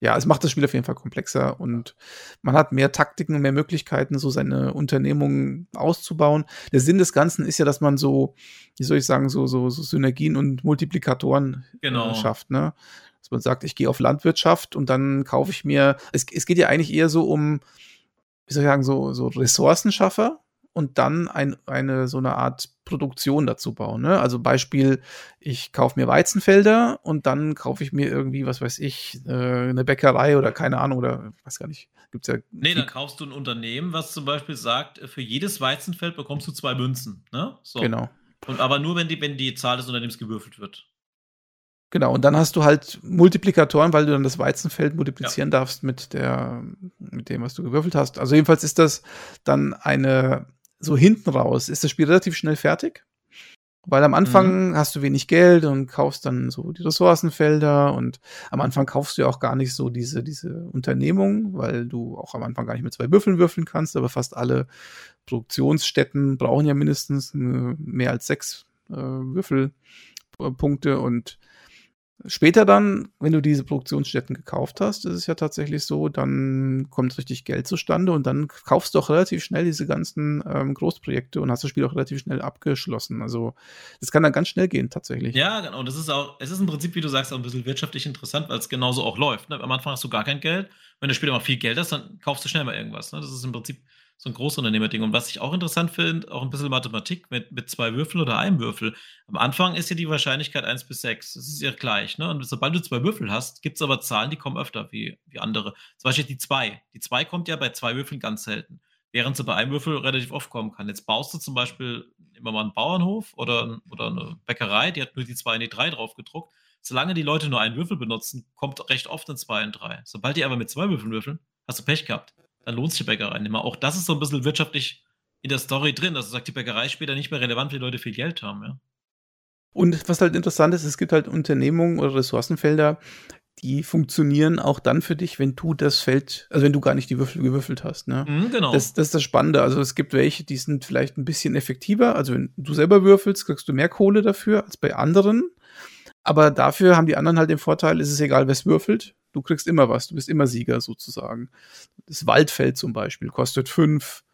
ja, es macht das Spiel auf jeden Fall komplexer und man hat mehr Taktiken und mehr Möglichkeiten, so seine Unternehmungen auszubauen. Der Sinn des Ganzen ist ja, dass man so, wie soll ich sagen, so, so, so Synergien und Multiplikatoren äh, genau. schafft, ne? Dass man sagt, ich gehe auf Landwirtschaft und dann kaufe ich mir, es, es geht ja eigentlich eher so um, wie soll ich sagen, so, so Ressourcenschaffer, und dann ein, eine so eine Art Produktion dazu bauen. Ne? Also Beispiel, ich kaufe mir Weizenfelder und dann kaufe ich mir irgendwie, was weiß ich, äh, eine Bäckerei oder keine Ahnung oder weiß gar nicht. Gibt's ja. Nee, dann kaufst du ein Unternehmen, was zum Beispiel sagt, für jedes Weizenfeld bekommst du zwei Münzen. Ne? So. Genau. Und aber nur, wenn die, wenn die Zahl des Unternehmens gewürfelt wird. Genau, und dann hast du halt Multiplikatoren, weil du dann das Weizenfeld multiplizieren ja. darfst mit der, mit dem, was du gewürfelt hast. Also jedenfalls ist das dann eine so hinten raus ist das Spiel relativ schnell fertig. Weil am Anfang mhm. hast du wenig Geld und kaufst dann so die Ressourcenfelder und am Anfang kaufst du ja auch gar nicht so diese, diese Unternehmung, weil du auch am Anfang gar nicht mit zwei Würfeln würfeln kannst, aber fast alle Produktionsstätten brauchen ja mindestens mehr als sechs äh, Würfelpunkte und Später dann, wenn du diese Produktionsstätten gekauft hast, ist es ja tatsächlich so, dann kommt richtig Geld zustande und dann kaufst du auch relativ schnell diese ganzen ähm, Großprojekte und hast das Spiel auch relativ schnell abgeschlossen. Also das kann dann ganz schnell gehen tatsächlich. Ja, genau. Das ist auch, es ist im Prinzip, wie du sagst, auch ein bisschen wirtschaftlich interessant, weil es genauso auch läuft. Ne? Am Anfang hast du gar kein Geld. Wenn du später mal viel Geld hast, dann kaufst du schnell mal irgendwas. Ne? Das ist im Prinzip so ein Großunternehmerding. Und was ich auch interessant finde, auch ein bisschen Mathematik mit, mit zwei Würfeln oder einem Würfel. Am Anfang ist ja die Wahrscheinlichkeit 1 bis 6. Das ist ja gleich. Ne? Und sobald du zwei Würfel hast, gibt es aber Zahlen, die kommen öfter wie, wie andere. Zum Beispiel die 2. Die 2 kommt ja bei zwei Würfeln ganz selten. Während sie bei einem Würfel relativ oft kommen kann. Jetzt baust du zum Beispiel immer mal einen Bauernhof oder, oder eine Bäckerei, die hat nur die 2 und die 3 drauf gedruckt. Solange die Leute nur einen Würfel benutzen, kommt recht oft ein 2 und 3. Sobald die aber mit zwei Würfeln würfeln, hast du Pech gehabt dann lohnt sich die Bäckerei nicht mehr. Auch das ist so ein bisschen wirtschaftlich in der Story drin, dass also sagt, die Bäckerei später nicht mehr relevant, wenn Leute viel Geld haben, ja. Und was halt interessant ist, es gibt halt Unternehmungen oder Ressourcenfelder, die funktionieren auch dann für dich, wenn du das Feld, also wenn du gar nicht die Würfel gewürfelt hast. Ne? Mhm, genau. Das, das ist das Spannende. Also es gibt welche, die sind vielleicht ein bisschen effektiver. Also wenn du selber würfelst, kriegst du mehr Kohle dafür als bei anderen. Aber dafür haben die anderen halt den Vorteil, ist es egal, wer es würfelt. Du kriegst immer was, du bist immer Sieger sozusagen. Das Waldfeld zum Beispiel kostet fünf.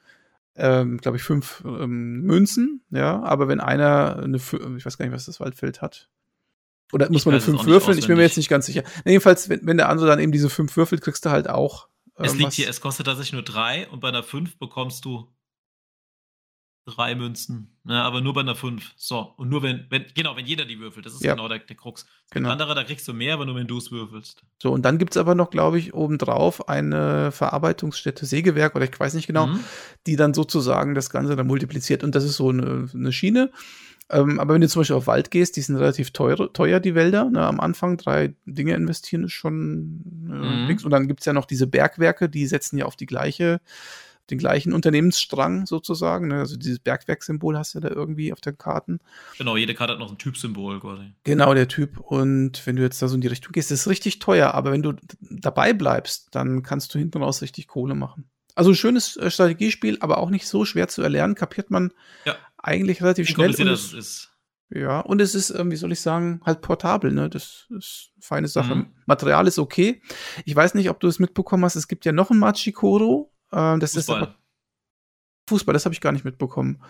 ähm, glaube ich, fünf ähm, Münzen, ja, aber wenn einer eine, ich weiß gar nicht, was das Waldfeld hat. Oder muss man eine fünf würfeln? Ich bin mir jetzt nicht ganz sicher. Nee, jedenfalls, wenn, wenn der andere dann eben diese fünf würfelt, kriegst du halt auch. Ähm, es liegt hier, es kostet tatsächlich nur drei und bei einer fünf bekommst du drei Münzen. Ne, aber nur bei einer 5. So. Und nur wenn, wenn, genau, wenn jeder die würfelt. Das ist ja. genau der, der Krux. Genau. Andere, da kriegst du mehr, aber nur wenn du es würfelst. So, und dann gibt es aber noch, glaube ich, obendrauf eine Verarbeitungsstätte Sägewerk oder ich weiß nicht genau, mhm. die dann sozusagen das Ganze dann multipliziert. Und das ist so eine, eine Schiene. Ähm, aber wenn du zum Beispiel auf Wald gehst, die sind relativ teuer, teuer die Wälder. Ne? Am Anfang drei Dinge investieren ist schon äh, mhm. nichts. Und dann gibt es ja noch diese Bergwerke, die setzen ja auf die gleiche den gleichen Unternehmensstrang sozusagen. Ne? Also dieses Bergwerksymbol hast du da irgendwie auf den Karten. Genau, jede Karte hat noch ein Typsymbol quasi. Genau, der Typ. Und wenn du jetzt da so in die Richtung gehst, ist es richtig teuer. Aber wenn du dabei bleibst, dann kannst du hinten raus richtig Kohle machen. Also ein schönes äh, Strategiespiel, aber auch nicht so schwer zu erlernen. Kapiert man ja. eigentlich relativ schnell. Und es, ist. Ja, und es ist, ähm, wie soll ich sagen, halt portabel, ne? Das ist eine feine Sache. Mhm. Material ist okay. Ich weiß nicht, ob du es mitbekommen hast. Es gibt ja noch ein Machikoro, äh, das Fußball. ist aber Fußball, das habe ich gar nicht mitbekommen.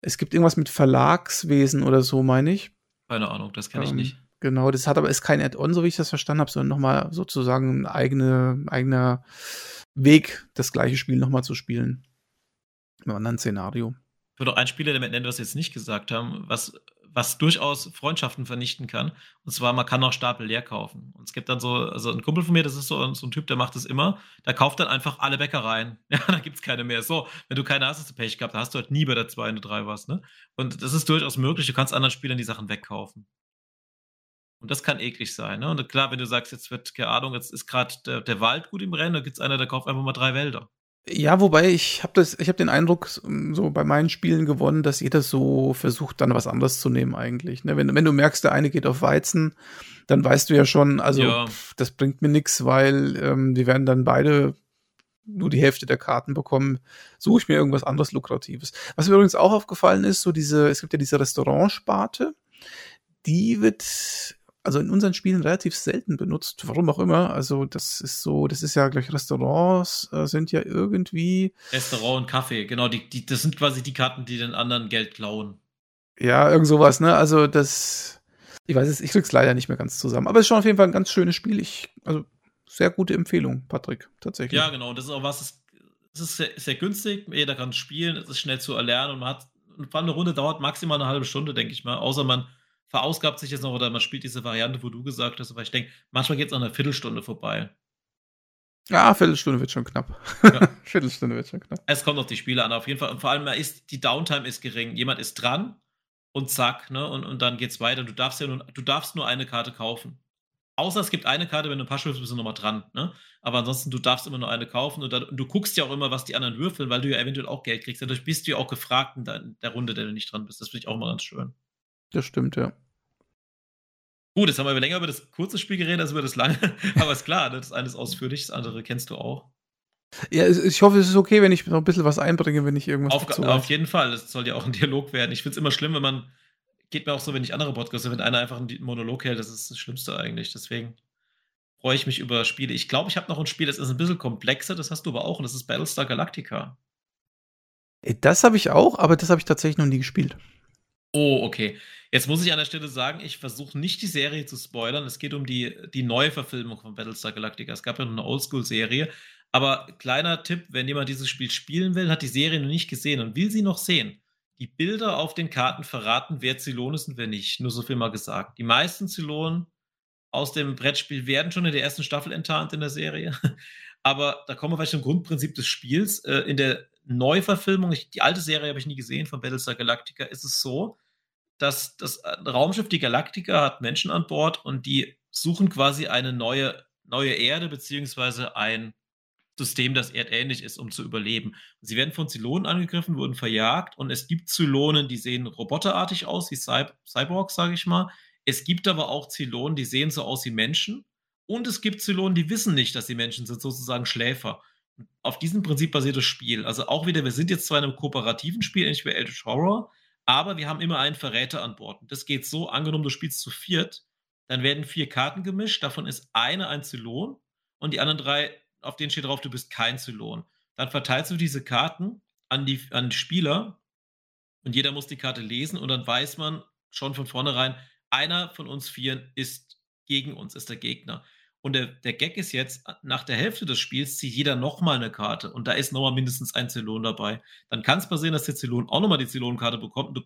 Es gibt irgendwas mit Verlagswesen oder so, meine ich. Keine Ahnung, das kenne ich ähm, nicht. Genau, das hat aber ist kein Add-on, so wie ich das verstanden habe, sondern nochmal sozusagen ein eigene, eigener Weg, das gleiche Spiel nochmal zu spielen. Im anderen Szenario. Ich würde auch einen Spieler damit nennen, was wir jetzt nicht gesagt haben, was was durchaus Freundschaften vernichten kann. Und zwar, man kann auch Stapel leer kaufen. Und es gibt dann so, also ein Kumpel von mir, das ist so, so ein Typ, der macht das immer, der kauft dann einfach alle Bäckereien. Ja, da gibt es keine mehr. So, wenn du keine hast, hast du Pech gehabt, da hast du halt nie bei der 2 und 3 was, ne? Und das ist durchaus möglich, du kannst anderen Spielern die Sachen wegkaufen. Und das kann eklig sein. Ne? Und klar, wenn du sagst, jetzt wird, keine Ahnung, jetzt ist gerade der, der, Wald gut im Rennen, da gibt es einer, der kauft einfach mal drei Wälder. Ja, wobei ich habe das, ich habe den Eindruck so bei meinen Spielen gewonnen, dass jeder so versucht, dann was anderes zu nehmen eigentlich. Ne? Wenn, wenn du merkst, der eine geht auf Weizen, dann weißt du ja schon, also ja. Pff, das bringt mir nichts, weil ähm, die werden dann beide nur die Hälfte der Karten bekommen. Suche ich mir irgendwas anderes Lukratives. Was mir übrigens auch aufgefallen ist, so diese, es gibt ja diese Restaurantsparte, die wird also in unseren Spielen relativ selten benutzt, warum auch immer. Also das ist so, das ist ja gleich Restaurants äh, sind ja irgendwie Restaurant und Kaffee, genau, die, die, das sind quasi die Karten, die den anderen Geld klauen. Ja, irgend sowas, ne? Also das, ich weiß es, ich krieg's leider nicht mehr ganz zusammen, aber es ist schon auf jeden Fall ein ganz schönes Spiel. Ich, also sehr gute Empfehlung, Patrick, tatsächlich. Ja, genau. Das ist auch was, es ist sehr, sehr günstig, jeder kann spielen, es ist schnell zu erlernen und man hat, vor allem eine Runde dauert maximal eine halbe Stunde, denke ich mal, außer man verausgabt sich jetzt noch oder man spielt diese Variante, wo du gesagt hast, aber ich denke, manchmal geht es noch eine Viertelstunde vorbei. Ja, Viertelstunde wird schon knapp. Ja. Viertelstunde wird schon knapp. Es kommt auf die Spiele an, auf jeden Fall. Und vor allem ist, die Downtime ist gering. Jemand ist dran und zack, ne? Und, und dann geht's weiter. Du darfst ja nur, du darfst nur eine Karte kaufen. Außer es gibt eine Karte, wenn du ein paar Schrift bist du nochmal dran, ne? Aber ansonsten, du darfst immer nur eine kaufen und, dann, und, du guckst ja auch immer, was die anderen würfeln, weil du ja eventuell auch Geld kriegst. Dadurch bist du ja auch gefragt in der, in der Runde, der du nicht dran bist. Das finde ich auch mal ganz schön. Das stimmt, ja. Gut, jetzt haben wir länger über das kurze Spiel geredet als über das lange. Aber ist klar, ne, das eine ist ausführlich, das andere kennst du auch. Ja, ich hoffe, es ist okay, wenn ich noch ein bisschen was einbringe, wenn ich irgendwas Auf, auf jeden Fall, es soll ja auch ein Dialog werden. Ich finde es immer schlimm, wenn man, geht mir auch so, wenn ich andere Podcasts, wenn einer einfach einen Monolog hält, das ist das Schlimmste eigentlich. Deswegen freue ich mich über Spiele. Ich glaube, ich habe noch ein Spiel, das ist ein bisschen komplexer, das hast du aber auch, und das ist Battlestar Galactica. Das habe ich auch, aber das habe ich tatsächlich noch nie gespielt. Oh, okay. Jetzt muss ich an der Stelle sagen, ich versuche nicht die Serie zu spoilern. Es geht um die, die neue Verfilmung von Battlestar Galactica. Es gab ja noch eine Oldschool-Serie. Aber kleiner Tipp, wenn jemand dieses Spiel spielen will, hat die Serie noch nicht gesehen und will sie noch sehen. Die Bilder auf den Karten verraten, wer Zylon ist und wer nicht. Nur so viel mal gesagt. Die meisten Zylonen aus dem Brettspiel werden schon in der ersten Staffel enttarnt in der Serie. Aber da kommen wir vielleicht zum Grundprinzip des Spiels. Äh, in der Neuverfilmung, die alte Serie habe ich nie gesehen von Battlestar Galactica, ist es so, dass das äh, Raumschiff, die Galaktika, hat Menschen an Bord und die suchen quasi eine neue, neue Erde, beziehungsweise ein System, das erdähnlich ist, um zu überleben. Sie werden von Zylonen angegriffen, wurden verjagt und es gibt Zylonen, die sehen roboterartig aus, wie Cy Cyborgs, sage ich mal. Es gibt aber auch Zylonen, die sehen so aus wie Menschen. Und es gibt Zylonen, die wissen nicht, dass sie Menschen sind, sozusagen Schläfer. Auf diesem Prinzip basiert das Spiel. Also auch wieder, wir sind jetzt zwar in einem kooperativen Spiel, ähnlich wie Eldritch Horror, aber wir haben immer einen Verräter an Bord. Und das geht so, angenommen, du spielst zu viert, dann werden vier Karten gemischt, davon ist eine ein Zylon und die anderen drei, auf denen steht drauf, du bist kein Zylon. Dann verteilst du diese Karten an die, an die Spieler und jeder muss die Karte lesen und dann weiß man schon von vornherein, einer von uns vier ist gegen uns, ist der Gegner. Und der, der Gag ist jetzt, nach der Hälfte des Spiels zieht jeder nochmal eine Karte und da ist nochmal mindestens ein Zylon dabei. Dann kann es passieren, dass der Zylon auch nochmal die Zylonenkarte bekommt und du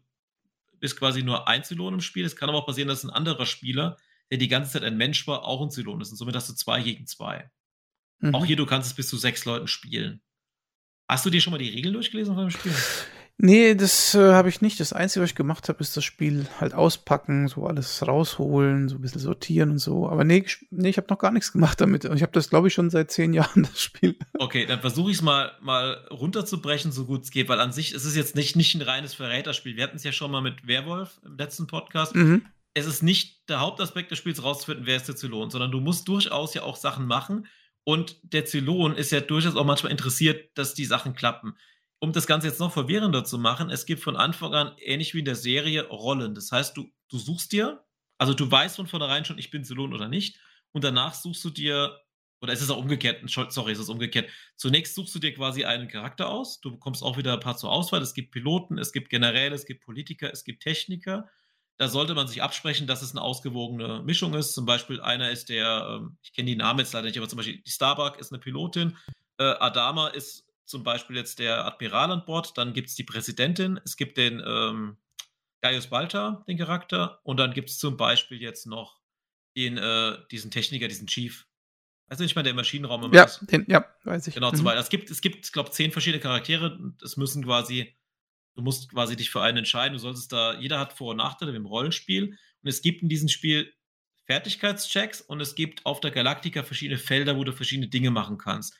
bist quasi nur ein Zylon im Spiel. Es kann aber auch passieren, dass ein anderer Spieler, der die ganze Zeit ein Mensch war, auch ein Zylon ist. Und somit hast du zwei gegen zwei. Mhm. Auch hier, du kannst es bis zu sechs Leuten spielen. Hast du dir schon mal die Regeln durchgelesen von dem Spiel? Nee, das äh, habe ich nicht. Das Einzige, was ich gemacht habe, ist das Spiel halt auspacken, so alles rausholen, so ein bisschen sortieren und so. Aber nee, ich, nee, ich habe noch gar nichts gemacht damit. Ich habe das, glaube ich, schon seit zehn Jahren, das Spiel. Okay, dann versuche ich es mal, mal runterzubrechen, so gut es geht, weil an sich ist es jetzt nicht, nicht ein reines Verräterspiel. Wir hatten es ja schon mal mit Werwolf im letzten Podcast. Mhm. Es ist nicht der Hauptaspekt des Spiels rauszufinden, wer ist der Zylon, sondern du musst durchaus ja auch Sachen machen. Und der Zylon ist ja durchaus auch manchmal interessiert, dass die Sachen klappen um das Ganze jetzt noch verwirrender zu machen, es gibt von Anfang an, ähnlich wie in der Serie, Rollen. Das heißt, du, du suchst dir, also du weißt von vornherein schon, ich bin Zylon oder nicht, und danach suchst du dir, oder es ist auch umgekehrt, sorry, es ist umgekehrt. Zunächst suchst du dir quasi einen Charakter aus, du bekommst auch wieder ein paar zur Auswahl. Es gibt Piloten, es gibt Generäle, es gibt Politiker, es gibt Techniker. Da sollte man sich absprechen, dass es eine ausgewogene Mischung ist. Zum Beispiel einer ist der, ähm, ich kenne die Namen jetzt leider nicht, aber zum Beispiel die Starbuck ist eine Pilotin, äh, Adama ist zum Beispiel jetzt der Admiral an Bord, dann gibt es die Präsidentin, es gibt den ähm, Gaius Balta, den Charakter, und dann gibt es zum Beispiel jetzt noch den, äh, diesen Techniker, diesen Chief. Weißt du nicht mal, der Maschinenraum immer ja, ist? Den, ja, weiß ich. Genau, mhm. zum Beispiel. Es gibt, es gibt, glaube zehn verschiedene Charaktere. Es müssen quasi, du musst quasi dich für einen entscheiden. Du solltest da, jeder hat Vor- und Nachteile im Rollenspiel. Und es gibt in diesem Spiel Fertigkeitschecks und es gibt auf der Galaktika verschiedene Felder, wo du verschiedene Dinge machen kannst.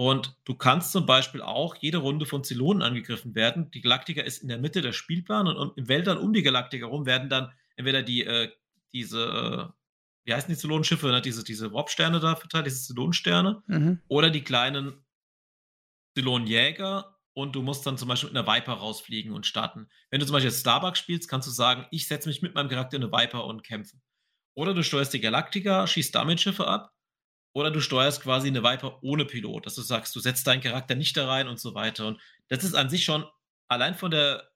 Und du kannst zum Beispiel auch jede Runde von Zylonen angegriffen werden. Die Galaktika ist in der Mitte der Spielplan und im Weltall um die Galaktika herum werden dann entweder die, äh, diese, äh, wie heißen die Zylonenschiffe, ne? diese, diese Warp-Sterne da verteilt, diese Zylonensterne, mhm. oder die kleinen Zylonenjäger und du musst dann zum Beispiel mit einer Viper rausfliegen und starten. Wenn du zum Beispiel Starbuck spielst, kannst du sagen, ich setze mich mit meinem Charakter in eine Viper und kämpfe. Oder du steuerst die Galaktika, schießt damit Schiffe ab oder du steuerst quasi eine Viper ohne Pilot, dass du sagst, du setzt deinen Charakter nicht da rein und so weiter. Und das ist an sich schon allein von der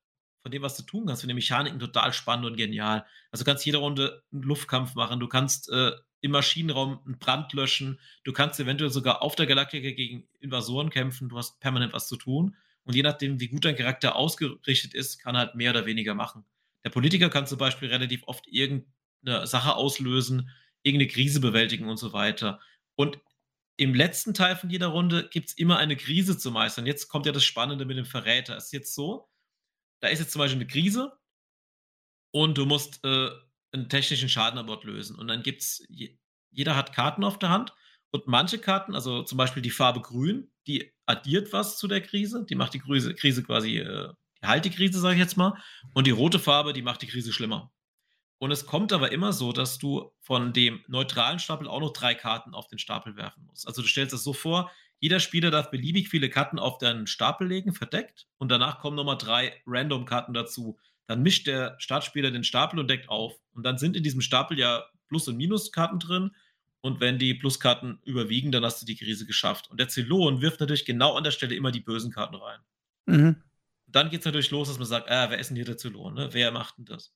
von dem, was du tun kannst, von den Mechaniken total spannend und genial. Also du kannst jede Runde einen Luftkampf machen, du kannst äh, im Maschinenraum einen Brand löschen, du kannst eventuell sogar auf der Galaktika gegen Invasoren kämpfen, du hast permanent was zu tun. Und je nachdem, wie gut dein Charakter ausgerichtet ist, kann er halt mehr oder weniger machen. Der Politiker kann zum Beispiel relativ oft irgendeine Sache auslösen, irgendeine Krise bewältigen und so weiter. Und im letzten Teil von jeder Runde gibt es immer eine Krise zu meistern. Jetzt kommt ja das Spannende mit dem Verräter. Es ist jetzt so, da ist jetzt zum Beispiel eine Krise und du musst äh, einen technischen Schaden an Bord lösen. Und dann gibt es, jeder hat Karten auf der Hand und manche Karten, also zum Beispiel die Farbe Grün, die addiert was zu der Krise, die macht die Krise, Krise quasi, äh, die Krise, sage ich jetzt mal. Und die rote Farbe, die macht die Krise schlimmer. Und es kommt aber immer so, dass du von dem neutralen Stapel auch noch drei Karten auf den Stapel werfen musst. Also du stellst es so vor, jeder Spieler darf beliebig viele Karten auf deinen Stapel legen, verdeckt, und danach kommen nochmal drei Random-Karten dazu. Dann mischt der Startspieler den Stapel und deckt auf. Und dann sind in diesem Stapel ja Plus- und Minuskarten drin. Und wenn die Pluskarten überwiegen, dann hast du die Krise geschafft. Und der Zylon wirft natürlich genau an der Stelle immer die bösen Karten rein. Mhm. Dann geht es natürlich los, dass man sagt, ah, wer ist denn hier der Zylon? Ne? Wer macht denn das?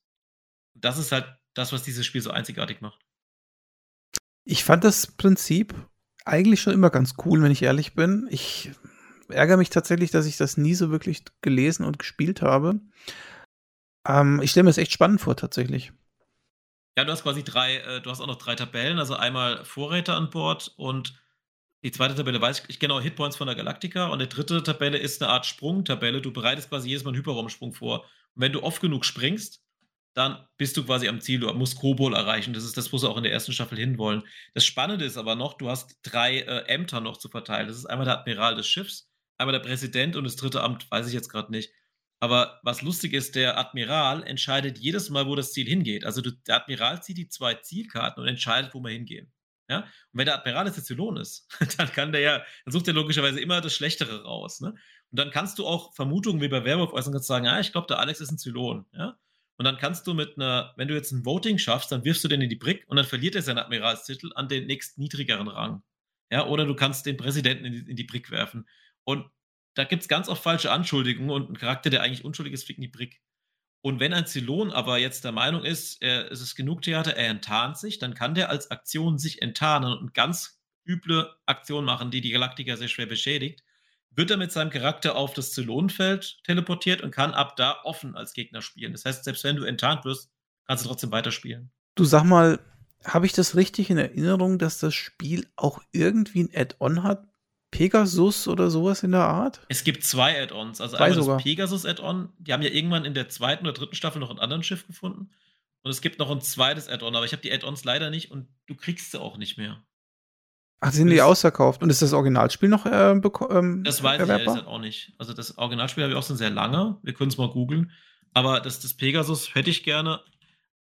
Das ist halt das, was dieses Spiel so einzigartig macht. Ich fand das Prinzip eigentlich schon immer ganz cool, wenn ich ehrlich bin. Ich ärgere mich tatsächlich, dass ich das nie so wirklich gelesen und gespielt habe. Ähm, ich stelle mir das echt spannend vor, tatsächlich. Ja, du hast quasi drei, äh, du hast auch noch drei Tabellen, also einmal Vorräte an Bord und die zweite Tabelle weiß ich, ich auch Hitpoints von der Galactica und die dritte Tabelle ist eine Art Sprungtabelle. Du bereitest quasi jedes Mal einen Hyperraumsprung vor. Und wenn du oft genug springst, dann bist du quasi am Ziel. Du musst Kobol erreichen. Das ist das, wo sie auch in der ersten Staffel hinwollen. Das Spannende ist aber noch, du hast drei äh, Ämter noch zu verteilen. Das ist einmal der Admiral des Schiffs, einmal der Präsident und das dritte Amt weiß ich jetzt gerade nicht. Aber was lustig ist, der Admiral entscheidet jedes Mal, wo das Ziel hingeht. Also der Admiral zieht die zwei Zielkarten und entscheidet, wo wir hingehen. Ja? Und wenn der Admiral jetzt der Zylon ist, dann kann der ja, dann sucht er logischerweise immer das Schlechtere raus. Ne? Und dann kannst du auch Vermutungen wie bei Werwolf äußern kannst sagen, ah, ich glaube, der Alex ist ein Zylon. Ja? Und dann kannst du mit einer, wenn du jetzt ein Voting schaffst, dann wirfst du den in die Brick und dann verliert er seinen Admiralstitel an den nächst niedrigeren Rang. Ja, oder du kannst den Präsidenten in die, in die Brick werfen. Und da gibt es ganz oft falsche Anschuldigungen und ein Charakter, der eigentlich unschuldig ist, fliegt in die Brick. Und wenn ein Zylon aber jetzt der Meinung ist, er, es ist genug Theater, er enttarnt sich, dann kann der als Aktion sich enttarnen und ganz üble Aktion machen, die die Galaktiker sehr schwer beschädigt, wird er mit seinem Charakter auf das Zylonenfeld teleportiert und kann ab da offen als Gegner spielen. Das heißt, selbst wenn du enttarnt wirst, kannst du trotzdem weiterspielen. Du sag mal, habe ich das richtig in Erinnerung, dass das Spiel auch irgendwie ein Add-on hat? Pegasus oder sowas in der Art? Es gibt zwei Add-ons. Also zwei einmal sogar. das Pegasus-Add-on. Die haben ja irgendwann in der zweiten oder dritten Staffel noch ein anderes Schiff gefunden. Und es gibt noch ein zweites Add-on, aber ich habe die Add-ons leider nicht und du kriegst sie auch nicht mehr. Ach, sind die ausverkauft? Und ist das Originalspiel noch äh, ähm, Das weiß erwerbbar? ich ehrlich auch nicht. Also das Originalspiel habe ich auch schon sehr lange. Wir können es mal googeln. Aber das, das Pegasus hätte ich gerne.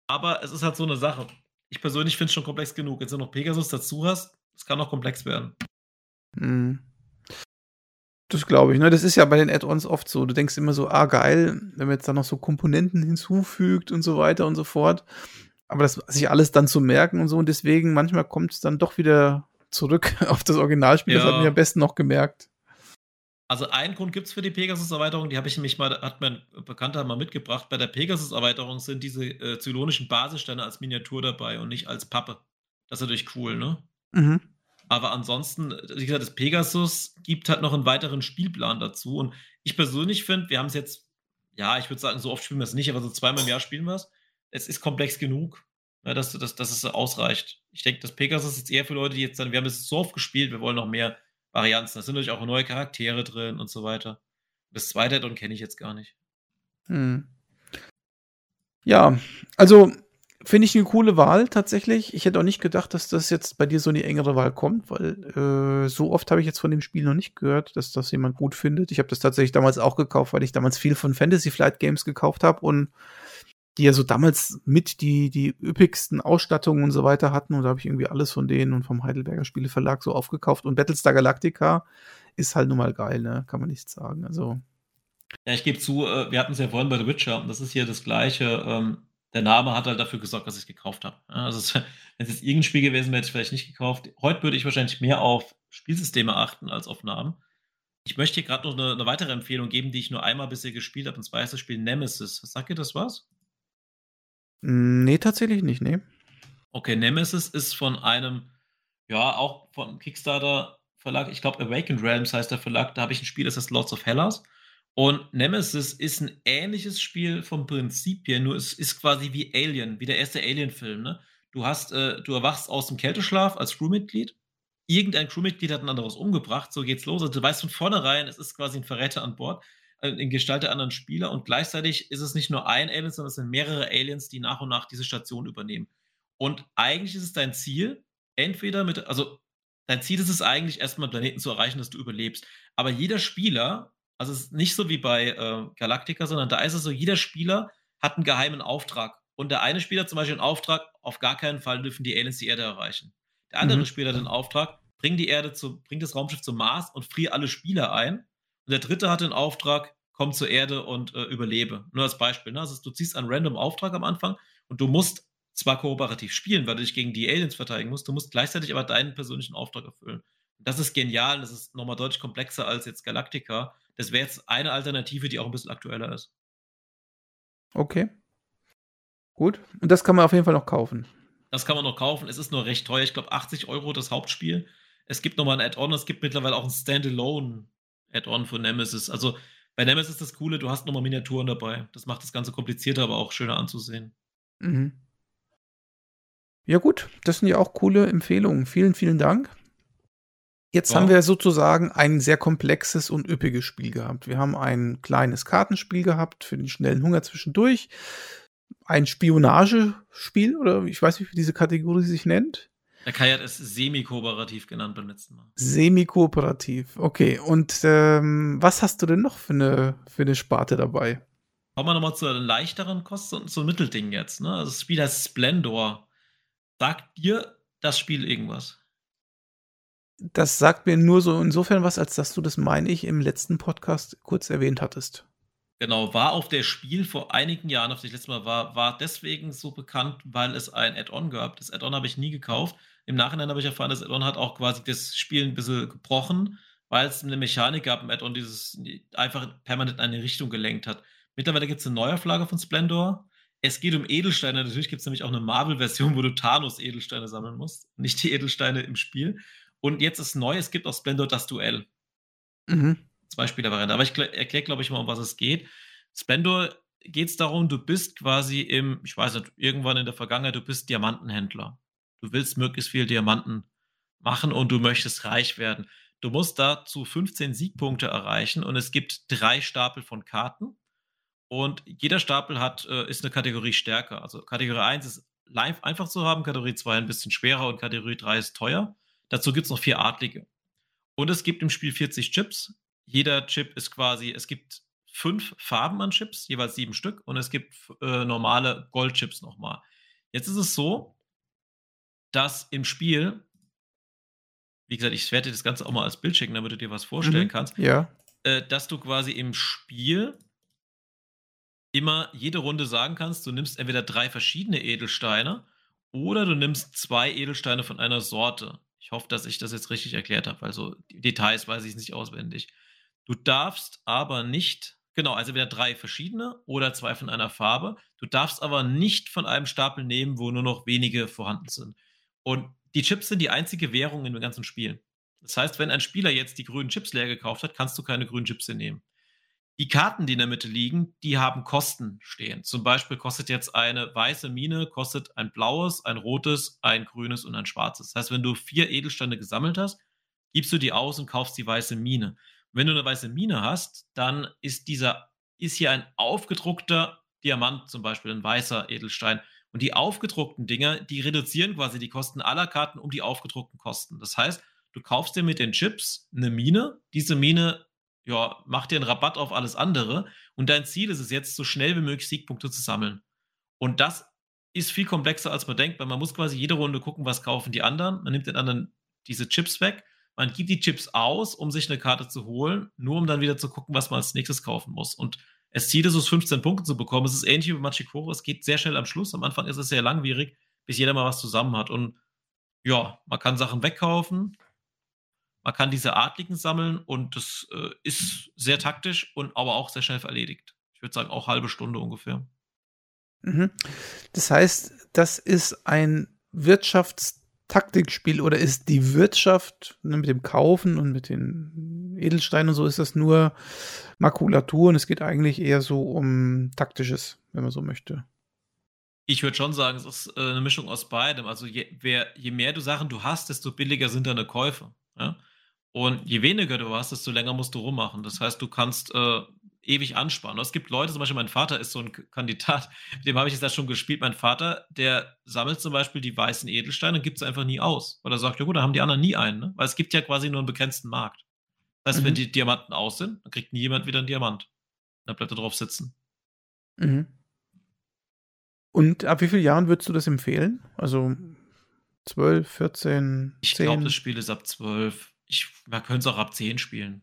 Aber es ist halt so eine Sache. Ich persönlich finde es schon komplex genug. Wenn du noch Pegasus dazu hast, es kann noch komplex werden. Hm. Das glaube ich, ne? Das ist ja bei den Add-ons oft so. Du denkst immer so, ah, geil, wenn man jetzt da noch so Komponenten hinzufügt und so weiter und so fort. Aber das sich alles dann zu merken und so. Und deswegen, manchmal kommt es dann doch wieder zurück auf das Originalspiel. Ja. Das hat mir am besten noch gemerkt. Also einen Grund gibt es für die Pegasus-Erweiterung, die habe ich nämlich mal, hat mein Bekannter mal mitgebracht. Bei der Pegasus-Erweiterung sind diese äh, zylonischen Basissteine als Miniatur dabei und nicht als Pappe. Das ist natürlich cool, ne? Mhm. Aber ansonsten, wie gesagt, das Pegasus gibt halt noch einen weiteren Spielplan dazu. Und ich persönlich finde, wir haben es jetzt, ja, ich würde sagen, so oft spielen wir es nicht, aber so zweimal im Jahr spielen wir es. Es ist komplex genug, ja, ne, dass, dass, dass es ausreicht. Ich denke, das Pegasus ist jetzt eher für Leute, die jetzt dann, wir haben es so oft gespielt, wir wollen noch mehr Varianzen. Da sind natürlich auch neue Charaktere drin und so weiter. Das zweite Addon kenne ich jetzt gar nicht. Hm. Ja, also Finde ich eine coole Wahl tatsächlich. Ich hätte auch nicht gedacht, dass das jetzt bei dir so eine engere Wahl kommt, weil äh, so oft habe ich jetzt von dem Spiel noch nicht gehört, dass das jemand gut findet. Ich habe das tatsächlich damals auch gekauft, weil ich damals viel von Fantasy Flight Games gekauft habe und die ja so damals mit die, die üppigsten Ausstattungen und so weiter hatten. Und da habe ich irgendwie alles von denen und vom Heidelberger Spieleverlag so aufgekauft. Und Battlestar Galactica ist halt nun mal geil, ne? Kann man nichts sagen. Also. Ja, ich gebe zu, äh, wir hatten es ja vorhin bei The Witcher und das ist hier das gleiche. Ähm, der Name hat halt dafür gesorgt, dass ich es gekauft habe. Also wenn es jetzt irgendein Spiel gewesen wäre, hätte ich vielleicht nicht gekauft. Heute würde ich wahrscheinlich mehr auf Spielsysteme achten als auf Namen. Ich möchte hier gerade noch eine, eine, weitere Empfehlung geben, die ich nur einmal bisher gespielt habe, und zwar ist das Spiel Nemesis. Sagt ihr das was? Nee, tatsächlich nicht, nee. Okay, Nemesis ist von einem, ja, auch vom Kickstarter Verlag, ich glaube Awakened Realms heißt der Verlag, da habe ich ein Spiel, das heißt Lords of Hellas. Und Nemesis ist ein ähnliches Spiel vom Prinzip her, nur es ist quasi wie Alien, wie der erste Alien-Film. Ne? Du hast, äh, du erwachst aus dem Kälteschlaf als Crewmitglied. Irgendein Crewmitglied hat ein anderes umgebracht, so geht's los. Also du weißt von vornherein, es ist quasi ein Verräter an Bord, in Gestalt der anderen Spieler. Und gleichzeitig ist es nicht nur ein Alien, sondern es sind mehrere Aliens, die nach und nach diese Station übernehmen. Und eigentlich ist es dein Ziel, entweder mit, also dein Ziel ist es eigentlich, erstmal Planeten zu erreichen, dass du überlebst. Aber jeder Spieler also es ist nicht so wie bei äh, Galactica, sondern da ist es so, jeder Spieler hat einen geheimen Auftrag. Und der eine Spieler zum Beispiel einen Auftrag, auf gar keinen Fall dürfen die Aliens die Erde erreichen. Der andere mhm. Spieler hat den Auftrag, bring die Erde zu, bring das Raumschiff zum Mars und friere alle Spieler ein. Und der dritte hat den Auftrag, komm zur Erde und äh, überlebe. Nur als Beispiel. Ne? Also du ziehst einen random Auftrag am Anfang und du musst zwar kooperativ spielen, weil du dich gegen die Aliens verteidigen musst, du musst gleichzeitig aber deinen persönlichen Auftrag erfüllen. Das ist genial, das ist nochmal deutlich komplexer als jetzt Galactica, das wäre jetzt eine Alternative, die auch ein bisschen aktueller ist. Okay. Gut. Und das kann man auf jeden Fall noch kaufen. Das kann man noch kaufen. Es ist nur recht teuer. Ich glaube, 80 Euro das Hauptspiel. Es gibt nochmal ein Add-on. Es gibt mittlerweile auch ein Standalone-Add-on für Nemesis. Also bei Nemesis ist das Coole, du hast nochmal Miniaturen dabei. Das macht das Ganze komplizierter, aber auch schöner anzusehen. Mhm. Ja, gut. Das sind ja auch coole Empfehlungen. Vielen, vielen Dank. Jetzt ja. haben wir sozusagen ein sehr komplexes und üppiges Spiel gehabt. Wir haben ein kleines Kartenspiel gehabt für den schnellen Hunger zwischendurch. Ein Spionagespiel oder ich weiß nicht, wie diese Kategorie sich nennt. Der Kai hat es semi-kooperativ genannt beim letzten Mal. Semi-kooperativ, okay. Und ähm, was hast du denn noch für eine, für eine Sparte dabei? Kommen wir nochmal zu einer leichteren Kosten und zum Mittelding jetzt. Ne? Also das Spiel heißt Splendor. Sagt dir das Spiel irgendwas? Das sagt mir nur so insofern was, als dass du das, meine ich, im letzten Podcast kurz erwähnt hattest. Genau, war auf der Spiel vor einigen Jahren, auf das ich letztes Mal war, war deswegen so bekannt, weil es ein Add-on gab. Das Add-on habe ich nie gekauft. Im Nachhinein habe ich erfahren, das Add-on hat auch quasi das Spiel ein bisschen gebrochen, weil es eine Mechanik gab im Add-on, dieses einfach permanent in eine Richtung gelenkt hat. Mittlerweile gibt es eine Neuauflage von Splendor. Es geht um Edelsteine. Natürlich gibt es nämlich auch eine Marvel-Version, wo du Thanos-Edelsteine sammeln musst. Nicht die Edelsteine im Spiel. Und jetzt ist neu, es gibt auch Splendor das Duell. Mhm. Zwei Spielervariante. Aber ich erkläre, glaube ich, mal, um was es geht. Splendor geht es darum, du bist quasi im, ich weiß nicht, irgendwann in der Vergangenheit, du bist Diamantenhändler. Du willst möglichst viel Diamanten machen und du möchtest reich werden. Du musst dazu 15 Siegpunkte erreichen und es gibt drei Stapel von Karten. Und jeder Stapel hat, äh, ist eine Kategorie stärker. Also Kategorie 1 ist live einfach zu haben, Kategorie 2 ein bisschen schwerer und Kategorie 3 ist teuer. Dazu gibt es noch vier Adlige. Und es gibt im Spiel 40 Chips. Jeder Chip ist quasi, es gibt fünf Farben an Chips, jeweils sieben Stück, und es gibt äh, normale Goldchips nochmal. Jetzt ist es so, dass im Spiel, wie gesagt, ich werde dir das Ganze auch mal als Bild schicken, damit du dir was vorstellen mhm, kannst, ja. äh, dass du quasi im Spiel immer jede Runde sagen kannst, du nimmst entweder drei verschiedene Edelsteine oder du nimmst zwei Edelsteine von einer Sorte. Ich hoffe, dass ich das jetzt richtig erklärt habe, also die Details weiß ich nicht auswendig. Du darfst aber nicht Genau, also wieder drei verschiedene oder zwei von einer Farbe. Du darfst aber nicht von einem Stapel nehmen, wo nur noch wenige vorhanden sind. Und die Chips sind die einzige Währung in dem ganzen Spiel. Das heißt, wenn ein Spieler jetzt die grünen Chips leer gekauft hat, kannst du keine grünen Chips hier nehmen. Die Karten, die in der Mitte liegen, die haben Kosten stehen. Zum Beispiel kostet jetzt eine weiße Mine, kostet ein blaues, ein rotes, ein grünes und ein schwarzes. Das heißt, wenn du vier Edelsteine gesammelt hast, gibst du die aus und kaufst die weiße Mine. Wenn du eine weiße Mine hast, dann ist dieser, ist hier ein aufgedruckter Diamant, zum Beispiel ein weißer Edelstein. Und die aufgedruckten Dinger, die reduzieren quasi die Kosten aller Karten um die aufgedruckten Kosten. Das heißt, du kaufst dir mit den Chips eine Mine. Diese Mine, ja, macht dir einen Rabatt auf alles andere. Und dein Ziel ist es jetzt, so schnell wie möglich Siegpunkte zu sammeln. Und das ist viel komplexer, als man denkt, weil man muss quasi jede Runde gucken, was kaufen die anderen. Man nimmt den anderen diese Chips weg man gibt die Chips aus, um sich eine Karte zu holen, nur um dann wieder zu gucken, was man als nächstes kaufen muss. Und es Ziel ist es, 15 Punkte zu bekommen. Es ist ähnlich wie bei Machikoro. Es geht sehr schnell am Schluss. Am Anfang ist es sehr langwierig, bis jeder mal was zusammen hat. Und ja, man kann Sachen wegkaufen. Man kann diese Adligen sammeln und das äh, ist sehr taktisch und aber auch sehr schnell erledigt. Ich würde sagen, auch halbe Stunde ungefähr. Mhm. Das heißt, das ist ein Wirtschafts- Taktikspiel oder ist die Wirtschaft ne, mit dem Kaufen und mit den Edelsteinen und so, ist das nur Makulatur und es geht eigentlich eher so um Taktisches, wenn man so möchte. Ich würde schon sagen, es ist äh, eine Mischung aus beidem. Also je, wer, je mehr du Sachen du hast, desto billiger sind deine Käufe. Ja? Und je weniger du hast, desto länger musst du rummachen. Das heißt, du kannst äh, ewig ansparen. Es gibt Leute, zum Beispiel mein Vater ist so ein Kandidat, mit dem habe ich jetzt schon gespielt. Mein Vater, der sammelt zum Beispiel die weißen Edelsteine und gibt sie einfach nie aus. Weil er sagt, ja gut, da haben die anderen nie einen. Ne? Weil es gibt ja quasi nur einen begrenzten Markt. Das heißt, mhm. wenn die Diamanten aus sind, dann kriegt nie jemand wieder einen Diamant. Dann bleibt er drauf sitzen. Mhm. Und ab wie vielen Jahren würdest du das empfehlen? Also 12, 14, 10? Ich glaube, das Spiel ist ab 12. Ich, man könnte es auch ab 10 spielen.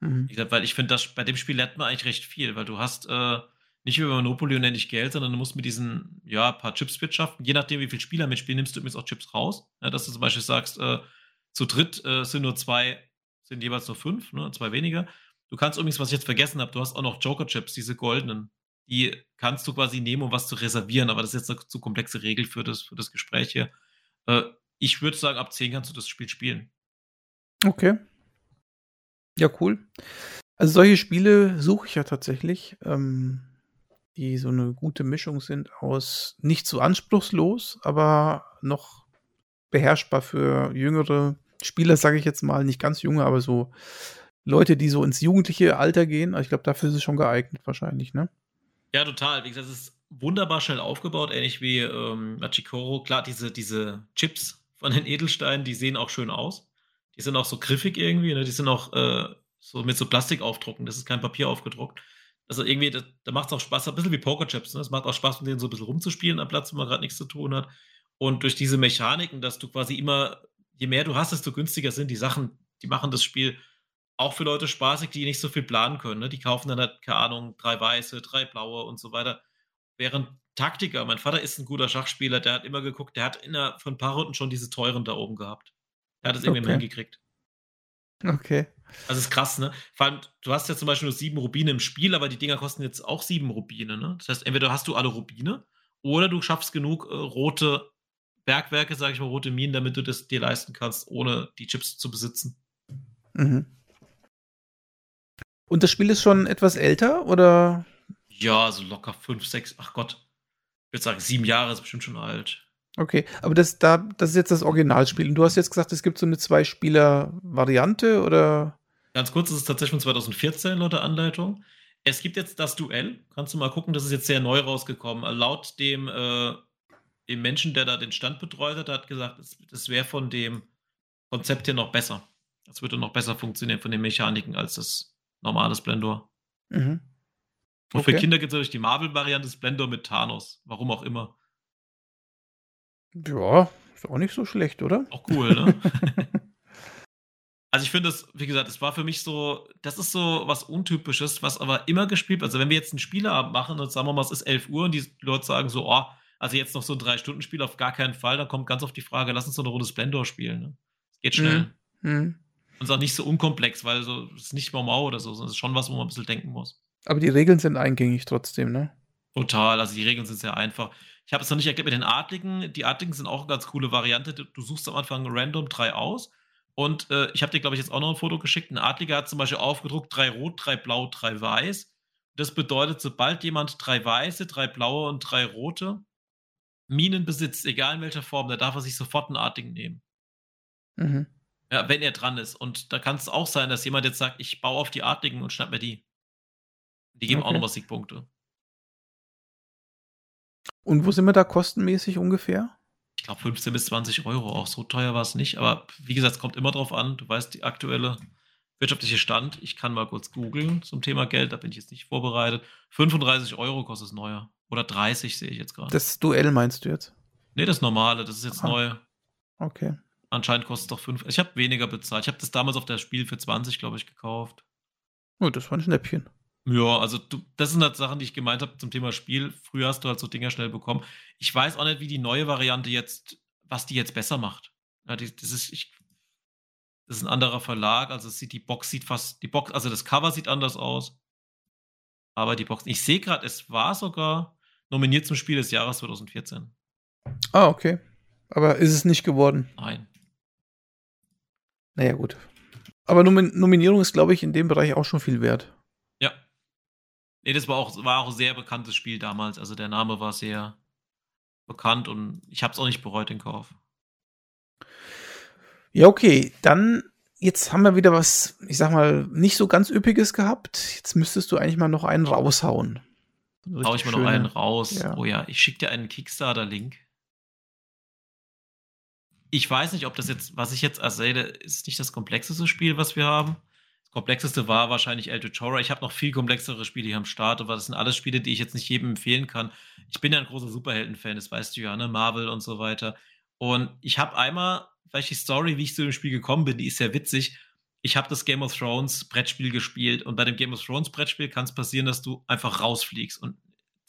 Mhm. Ich glaub, weil ich finde, bei dem Spiel lernt man eigentlich recht viel, weil du hast äh, nicht wie bei Monopoly unendlich Geld, sondern du musst mit diesen, ja, paar Chips wirtschaften. Je nachdem, wie viele Spieler mitspielen, nimmst du übrigens auch Chips raus. Ja, dass du zum Beispiel sagst, äh, zu dritt äh, sind nur zwei, sind jeweils nur fünf, ne, zwei weniger. Du kannst übrigens, was ich jetzt vergessen habe, du hast auch noch Joker-Chips, diese goldenen. Die kannst du quasi nehmen, um was zu reservieren, aber das ist jetzt eine zu komplexe Regel für das, für das Gespräch hier. Äh, ich würde sagen, ab 10 kannst du das Spiel spielen. Okay. Ja, cool. Also solche Spiele suche ich ja tatsächlich, ähm, die so eine gute Mischung sind aus nicht so anspruchslos, aber noch beherrschbar für jüngere Spieler, sage ich jetzt mal, nicht ganz junge, aber so Leute, die so ins jugendliche Alter gehen. Ich glaube, dafür ist es schon geeignet wahrscheinlich, ne? Ja, total. Wie gesagt, es ist wunderbar schnell aufgebaut, ähnlich wie ähm, Machikoro. Klar, diese, diese Chips von den Edelsteinen, die sehen auch schön aus. Die sind auch so griffig irgendwie, ne? die sind auch äh, so mit so Plastik aufdrucken, das ist kein Papier aufgedruckt. Also irgendwie, da, da macht es auch Spaß, ein bisschen wie Pokerchips. Ne? Es macht auch Spaß, mit denen so ein bisschen rumzuspielen am Platz, wo man gerade nichts zu tun hat. Und durch diese Mechaniken, dass du quasi immer, je mehr du hast, desto günstiger sind die Sachen, die machen das Spiel auch für Leute spaßig, die nicht so viel planen können. Ne? Die kaufen dann halt, keine Ahnung, drei weiße, drei blaue und so weiter. Während Taktiker, mein Vater ist ein guter Schachspieler, der hat immer geguckt, der hat innerhalb von ein paar Runden schon diese teuren da oben gehabt. Er hat es irgendwie okay. hingekriegt. Okay. Also ist krass, ne? Vor allem, du hast ja zum Beispiel nur sieben Rubine im Spiel, aber die Dinger kosten jetzt auch sieben Rubine, ne? Das heißt, entweder hast du alle Rubine oder du schaffst genug äh, rote Bergwerke, sage ich mal, rote Minen, damit du das dir leisten kannst, ohne die Chips zu besitzen. Mhm. Und das Spiel ist schon etwas älter, oder? Ja, so locker fünf, sechs, ach Gott. Ich würde sagen, sieben Jahre ist bestimmt schon alt. Okay, aber das, da, das ist jetzt das Originalspiel. Und du hast jetzt gesagt, es gibt so eine Zwei-Spieler-Variante, oder? Ganz kurz, es ist tatsächlich von 2014 laut der Anleitung. Es gibt jetzt das Duell. Kannst du mal gucken, das ist jetzt sehr neu rausgekommen. Laut dem, äh, dem Menschen, der da den Stand betreut hat, hat gesagt, das, das wäre von dem Konzept hier noch besser. Das würde noch besser funktionieren von den Mechaniken als das normale Splendor. Mhm. Und okay. für Kinder gibt es natürlich die Marvel-Variante Splendor mit Thanos. Warum auch immer. Ja, ist auch nicht so schlecht, oder? Auch cool, ne? also ich finde das, wie gesagt, es war für mich so, das ist so was Untypisches, was aber immer gespielt wird. Also wenn wir jetzt einen Spieleabend machen und sagen wir mal, es ist 11 Uhr und die Leute sagen so, oh, also jetzt noch so ein Drei-Stunden-Spiel auf gar keinen Fall, dann kommt ganz oft die Frage, lass uns so eine Runde Splendor spielen. Ne? Geht schnell. Mhm. Mhm. Und ist auch nicht so unkomplex, weil so, es ist nicht Mau oder so, sondern es ist schon was, wo man ein bisschen denken muss. Aber die Regeln sind eingängig trotzdem, ne? Total, also die Regeln sind sehr einfach. Ich habe es noch nicht erklärt mit den Adligen. Die Adligen sind auch eine ganz coole Variante. Du suchst am Anfang random drei aus. Und äh, ich habe dir, glaube ich, jetzt auch noch ein Foto geschickt. Ein Adliger hat zum Beispiel aufgedruckt: drei rot, drei blau, drei weiß. Das bedeutet, sobald jemand drei weiße, drei blaue und drei rote Minen besitzt, egal in welcher Form, da darf er sich sofort einen Adligen nehmen. Mhm. Ja, wenn er dran ist. Und da kann es auch sein, dass jemand jetzt sagt: Ich baue auf die Adligen und schnapp mir die. Die geben okay. auch nochmal Siegpunkte. Und wo sind wir da kostenmäßig ungefähr? Ich glaube 15 bis 20 Euro. Auch so teuer war es nicht. Aber wie gesagt, es kommt immer drauf an. Du weißt die aktuelle wirtschaftliche Stand. Ich kann mal kurz googeln zum Thema Geld. Da bin ich jetzt nicht vorbereitet. 35 Euro kostet es neuer. Oder 30 sehe ich jetzt gerade. Das Duell meinst du jetzt? Nee, das normale. Das ist jetzt Aha. neu. Okay. Anscheinend kostet es doch 5. Ich habe weniger bezahlt. Ich habe das damals auf das Spiel für 20, glaube ich, gekauft. Oh, das war ein Schnäppchen. Ja, also du, das sind halt Sachen, die ich gemeint habe zum Thema Spiel. Früher hast du halt so Dinger schnell bekommen. Ich weiß auch nicht, wie die neue Variante jetzt, was die jetzt besser macht. Ja, die, das ist, ich, das ist ein anderer Verlag, also sieht, die Box sieht fast, die Box, also das Cover sieht anders aus. Aber die Box, ich sehe gerade, es war sogar nominiert zum Spiel des Jahres 2014. Ah, okay. Aber ist es nicht geworden? Nein. Naja, gut. Aber Nominierung ist, glaube ich, in dem Bereich auch schon viel wert. Ja, Nee, das war auch, war auch ein sehr bekanntes Spiel damals. Also der Name war sehr bekannt und ich habe es auch nicht bereut, den Kauf. Ja, okay. Dann, jetzt haben wir wieder was, ich sag mal, nicht so ganz Üppiges gehabt. Jetzt müsstest du eigentlich mal noch einen raushauen. Hau ich mal schöne. noch einen raus. Ja. Oh ja, ich schicke dir einen Kickstarter-Link. Ich weiß nicht, ob das jetzt, was ich jetzt erzähle, ist nicht das komplexeste Spiel, was wir haben komplexeste war wahrscheinlich El Tutora. Ich habe noch viel komplexere Spiele hier am Start, aber das sind alles Spiele, die ich jetzt nicht jedem empfehlen kann. Ich bin ja ein großer Superhelden-Fan, das weißt du ja, ne? Marvel und so weiter. Und ich habe einmal, vielleicht die Story, wie ich zu dem Spiel gekommen bin, die ist sehr witzig. Ich habe das Game of Thrones Brettspiel gespielt und bei dem Game of Thrones Brettspiel kann es passieren, dass du einfach rausfliegst. Und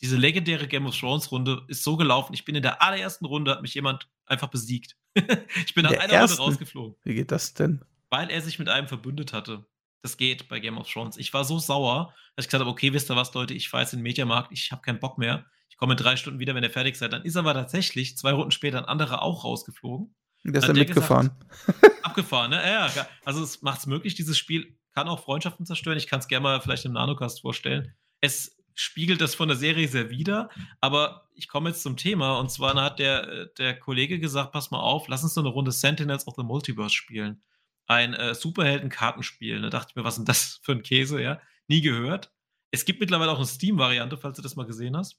diese legendäre Game of Thrones Runde ist so gelaufen. Ich bin in der allerersten Runde, hat mich jemand einfach besiegt. ich bin nach einer ersten? Runde rausgeflogen. Wie geht das denn? Weil er sich mit einem verbündet hatte. Das geht bei Game of Thrones. Ich war so sauer, dass ich gesagt habe, okay, wisst ihr was, Leute, ich fahre jetzt in den Mediamarkt, ich habe keinen Bock mehr. Ich komme in drei Stunden wieder, wenn ihr fertig seid. Dann ist aber tatsächlich zwei Runden später ein anderer auch rausgeflogen. Der ist dann mitgefahren. Gesagt, abgefahren, ne? Ja, ja. Also es macht es möglich, dieses Spiel kann auch Freundschaften zerstören. Ich kann es gerne mal vielleicht im Nanocast vorstellen. Es spiegelt das von der Serie sehr wider, aber ich komme jetzt zum Thema und zwar hat der, der Kollege gesagt, pass mal auf, lass uns so eine Runde Sentinels of the Multiverse spielen ein äh, Superhelden-Kartenspiel. Da dachte ich mir, was ist denn das für ein Käse, ja? Nie gehört. Es gibt mittlerweile auch eine Steam-Variante, falls du das mal gesehen hast.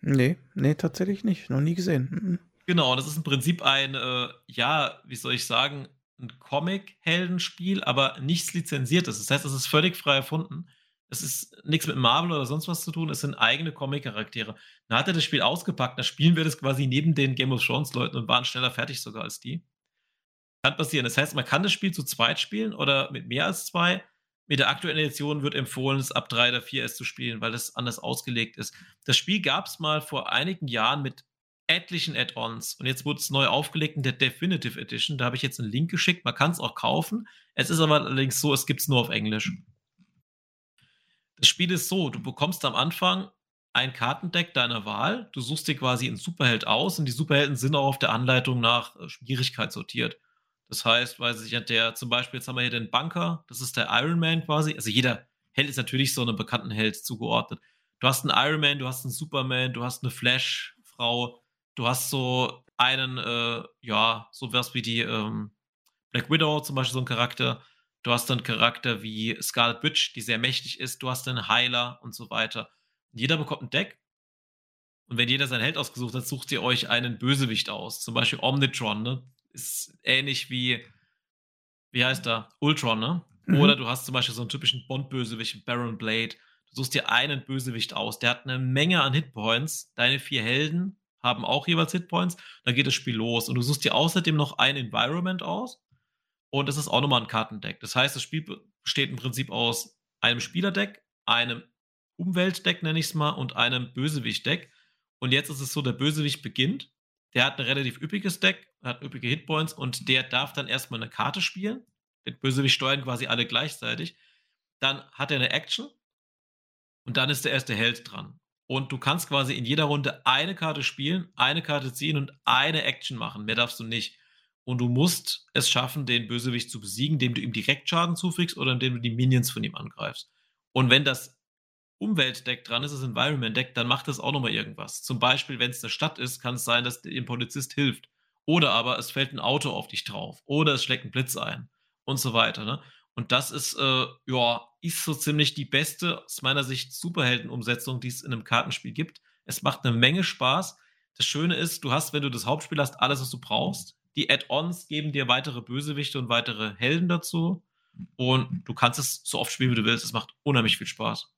Nee, nee, tatsächlich nicht. Noch nie gesehen. Genau, das ist im Prinzip ein, äh, ja, wie soll ich sagen, ein Comic-Heldenspiel, aber nichts lizenziertes. Das heißt, es ist völlig frei erfunden. Es ist nichts mit Marvel oder sonst was zu tun. Es sind eigene Comic-Charaktere. Dann hat er das Spiel ausgepackt. Da spielen wir das quasi neben den Game of Thrones-Leuten und waren schneller fertig sogar als die. Kann passieren. Das heißt, man kann das Spiel zu zweit spielen oder mit mehr als zwei. Mit der aktuellen Edition wird empfohlen, es ab drei oder vier s zu spielen, weil es anders ausgelegt ist. Das Spiel gab es mal vor einigen Jahren mit etlichen Add-ons. Und jetzt wurde es neu aufgelegt in der Definitive Edition. Da habe ich jetzt einen Link geschickt. Man kann es auch kaufen. Es ist aber allerdings so, es gibt es nur auf Englisch. Das Spiel ist so, du bekommst am Anfang ein Kartendeck deiner Wahl. Du suchst dir quasi einen Superheld aus und die Superhelden sind auch auf der Anleitung nach äh, Schwierigkeit sortiert. Das heißt, weiß ich, der zum Beispiel, jetzt haben wir hier den Bunker, das ist der Iron Man quasi. Also jeder Held ist natürlich so einem bekannten Held zugeordnet. Du hast einen Iron Man, du hast einen Superman, du hast eine Flash-Frau, du hast so einen, äh, ja, so was wie die ähm, Black Widow zum Beispiel, so ein Charakter. Du hast einen Charakter wie Scarlet Witch, die sehr mächtig ist. Du hast einen Heiler und so weiter. Jeder bekommt ein Deck. Und wenn jeder sein Held ausgesucht hat, sucht ihr euch einen Bösewicht aus. Zum Beispiel Omnitron, ne? Ist ähnlich wie, wie heißt er? Ultron, ne? Mhm. Oder du hast zum Beispiel so einen typischen Bond-Bösewicht, Baron Blade. Du suchst dir einen Bösewicht aus. Der hat eine Menge an Hitpoints. Deine vier Helden haben auch jeweils Hitpoints. Dann geht das Spiel los. Und du suchst dir außerdem noch ein Environment aus. Und das ist auch nochmal ein Kartendeck. Das heißt, das Spiel besteht im Prinzip aus einem Spielerdeck, einem Umweltdeck, nenne ich es mal, und einem Bösewicht-Deck. Und jetzt ist es so, der Bösewicht beginnt. Der hat ein relativ üppiges Deck, hat üppige Hitpoints und der darf dann erstmal eine Karte spielen. Den Bösewicht steuern quasi alle gleichzeitig. Dann hat er eine Action und dann ist der erste Held dran. Und du kannst quasi in jeder Runde eine Karte spielen, eine Karte ziehen und eine Action machen. Mehr darfst du nicht. Und du musst es schaffen, den Bösewicht zu besiegen, indem du ihm direkt Schaden zufügst oder indem du die Minions von ihm angreifst. Und wenn das Umweltdeck dran ist, das Environment-Deck, dann macht das auch nochmal irgendwas. Zum Beispiel, wenn es eine Stadt ist, kann es sein, dass dem Polizist hilft. Oder aber es fällt ein Auto auf dich drauf. Oder es schlägt ein Blitz ein. Und so weiter. Ne? Und das ist, äh, ja, ist so ziemlich die beste, aus meiner Sicht, Superhelden-Umsetzung, die es in einem Kartenspiel gibt. Es macht eine Menge Spaß. Das Schöne ist, du hast, wenn du das Hauptspiel hast, alles, was du brauchst. Die Add-ons geben dir weitere Bösewichte und weitere Helden dazu. Und du kannst es so oft spielen, wie du willst. Es macht unheimlich viel Spaß.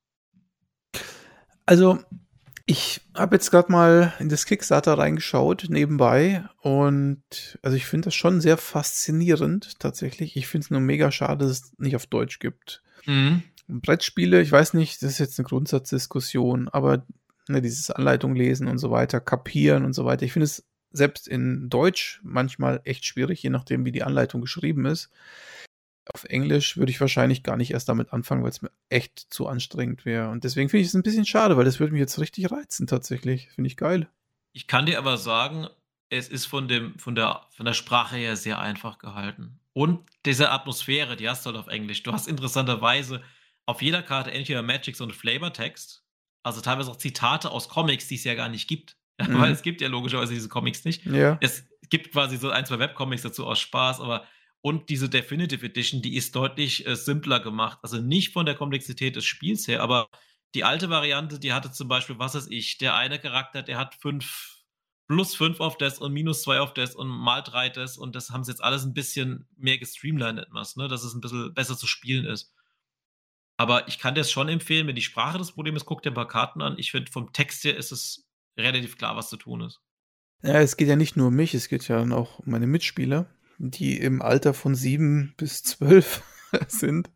Also, ich habe jetzt gerade mal in das Kickstarter reingeschaut, nebenbei. Und also ich finde das schon sehr faszinierend, tatsächlich. Ich finde es nur mega schade, dass es nicht auf Deutsch gibt. Mhm. Brettspiele, ich weiß nicht, das ist jetzt eine Grundsatzdiskussion, aber ne, dieses Anleitung lesen und so weiter, kapieren und so weiter. Ich finde es selbst in Deutsch manchmal echt schwierig, je nachdem, wie die Anleitung geschrieben ist auf Englisch würde ich wahrscheinlich gar nicht erst damit anfangen, weil es mir echt zu anstrengend wäre. Und deswegen finde ich es ein bisschen schade, weil das würde mich jetzt richtig reizen tatsächlich. Finde ich geil. Ich kann dir aber sagen, es ist von, dem, von, der, von der Sprache her sehr einfach gehalten. Und diese Atmosphäre, die hast du halt auf Englisch. Du hast interessanterweise auf jeder Karte entweder Magic so einen Flavortext, also teilweise auch Zitate aus Comics, die es ja gar nicht gibt. Mhm. Weil es gibt ja logischerweise diese Comics nicht. Ja. Es gibt quasi so ein, zwei Webcomics dazu aus Spaß, aber und diese Definitive Edition, die ist deutlich äh, simpler gemacht. Also nicht von der Komplexität des Spiels her, aber die alte Variante, die hatte zum Beispiel, was weiß ich, der eine Charakter, der hat fünf, plus fünf auf das und minus zwei auf das und mal drei das und das haben sie jetzt alles ein bisschen mehr gestreamlined etwas, ne, dass es ein bisschen besser zu spielen ist. Aber ich kann das schon empfehlen, wenn die Sprache das Problem ist, guck dir ein paar Karten an. Ich finde, vom Text her ist es relativ klar, was zu tun ist. Ja, es geht ja nicht nur um mich, es geht ja auch um meine Mitspieler die im Alter von sieben bis zwölf sind.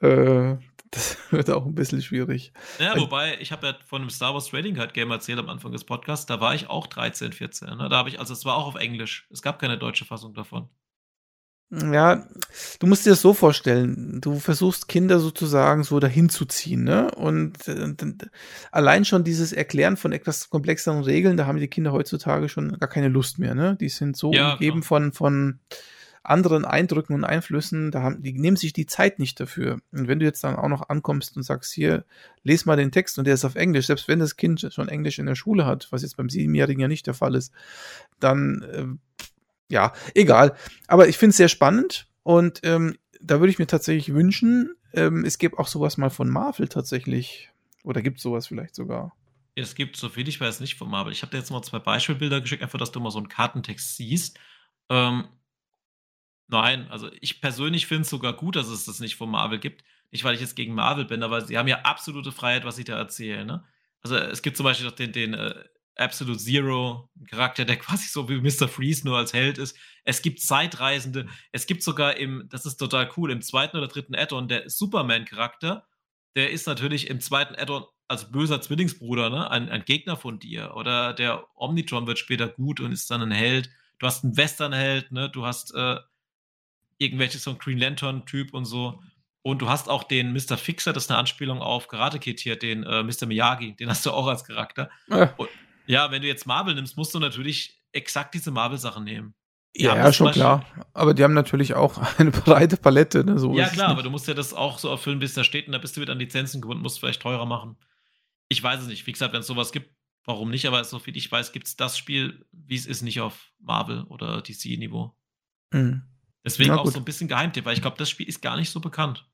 Äh, das wird auch ein bisschen schwierig. Ja, wobei, ich habe ja von einem Star Wars Trading Card Game erzählt am Anfang des Podcasts, da war ich auch 13, 14. Ne? Da habe ich, also es war auch auf Englisch. Es gab keine deutsche Fassung davon. Ja, du musst dir das so vorstellen. Du versuchst Kinder sozusagen so dahin zu ziehen, ne? Und äh, allein schon dieses Erklären von etwas komplexeren Regeln, da haben die Kinder heutzutage schon gar keine Lust mehr, ne? Die sind so ja, umgeben von, von anderen Eindrücken und Einflüssen, da haben, die nehmen sich die Zeit nicht dafür. Und wenn du jetzt dann auch noch ankommst und sagst, hier, les mal den Text und der ist auf Englisch, selbst wenn das Kind schon Englisch in der Schule hat, was jetzt beim Siebenjährigen ja nicht der Fall ist, dann äh, ja, egal. Aber ich finde es sehr spannend und ähm, da würde ich mir tatsächlich wünschen, ähm, es gibt auch sowas mal von Marvel tatsächlich. Oder gibt es sowas vielleicht sogar? Es gibt, soviel ich weiß, nicht von Marvel. Ich habe dir jetzt mal zwei Beispielbilder geschickt, einfach, dass du mal so einen Kartentext siehst. Ähm, nein, also ich persönlich finde es sogar gut, dass es das nicht von Marvel gibt. Nicht, weil ich jetzt gegen Marvel bin, aber sie haben ja absolute Freiheit, was sie da erzählen. Ne? Also es gibt zum Beispiel noch den, den äh, Absolute Zero, ein Charakter, der quasi so wie Mr. Freeze nur als Held ist. Es gibt Zeitreisende. Es gibt sogar im, das ist total cool, im zweiten oder dritten Add-on der Superman-Charakter. Der ist natürlich im zweiten Add-on als böser Zwillingsbruder, ne? Ein, ein, Gegner von dir. Oder der Omnitron wird später gut und ist dann ein Held. Du hast einen Western-Held, ne? Du hast äh, irgendwelche so ein Green Lantern-Typ und so. Und du hast auch den Mr. Fixer, das ist eine Anspielung auf Karate Kid hier, den äh, Mr. Miyagi, den hast du auch als Charakter. Ja. Und, ja, wenn du jetzt Marvel nimmst, musst du natürlich exakt diese Marvel-Sachen nehmen. Ja, ja schon klar. Aber die haben natürlich auch eine breite Palette. Ne? So ja, klar, aber du musst ja das auch so erfüllen, bis da steht und da bist du wieder an Lizenzen gebunden, musst vielleicht teurer machen. Ich weiß es nicht. Wie gesagt, wenn es sowas gibt, warum nicht? Aber so viel ich weiß, gibt es das Spiel, wie es ist, nicht auf Marvel oder DC-Niveau. Mhm. Deswegen auch so ein bisschen Geheimtipp, weil ich glaube, das Spiel ist gar nicht so bekannt.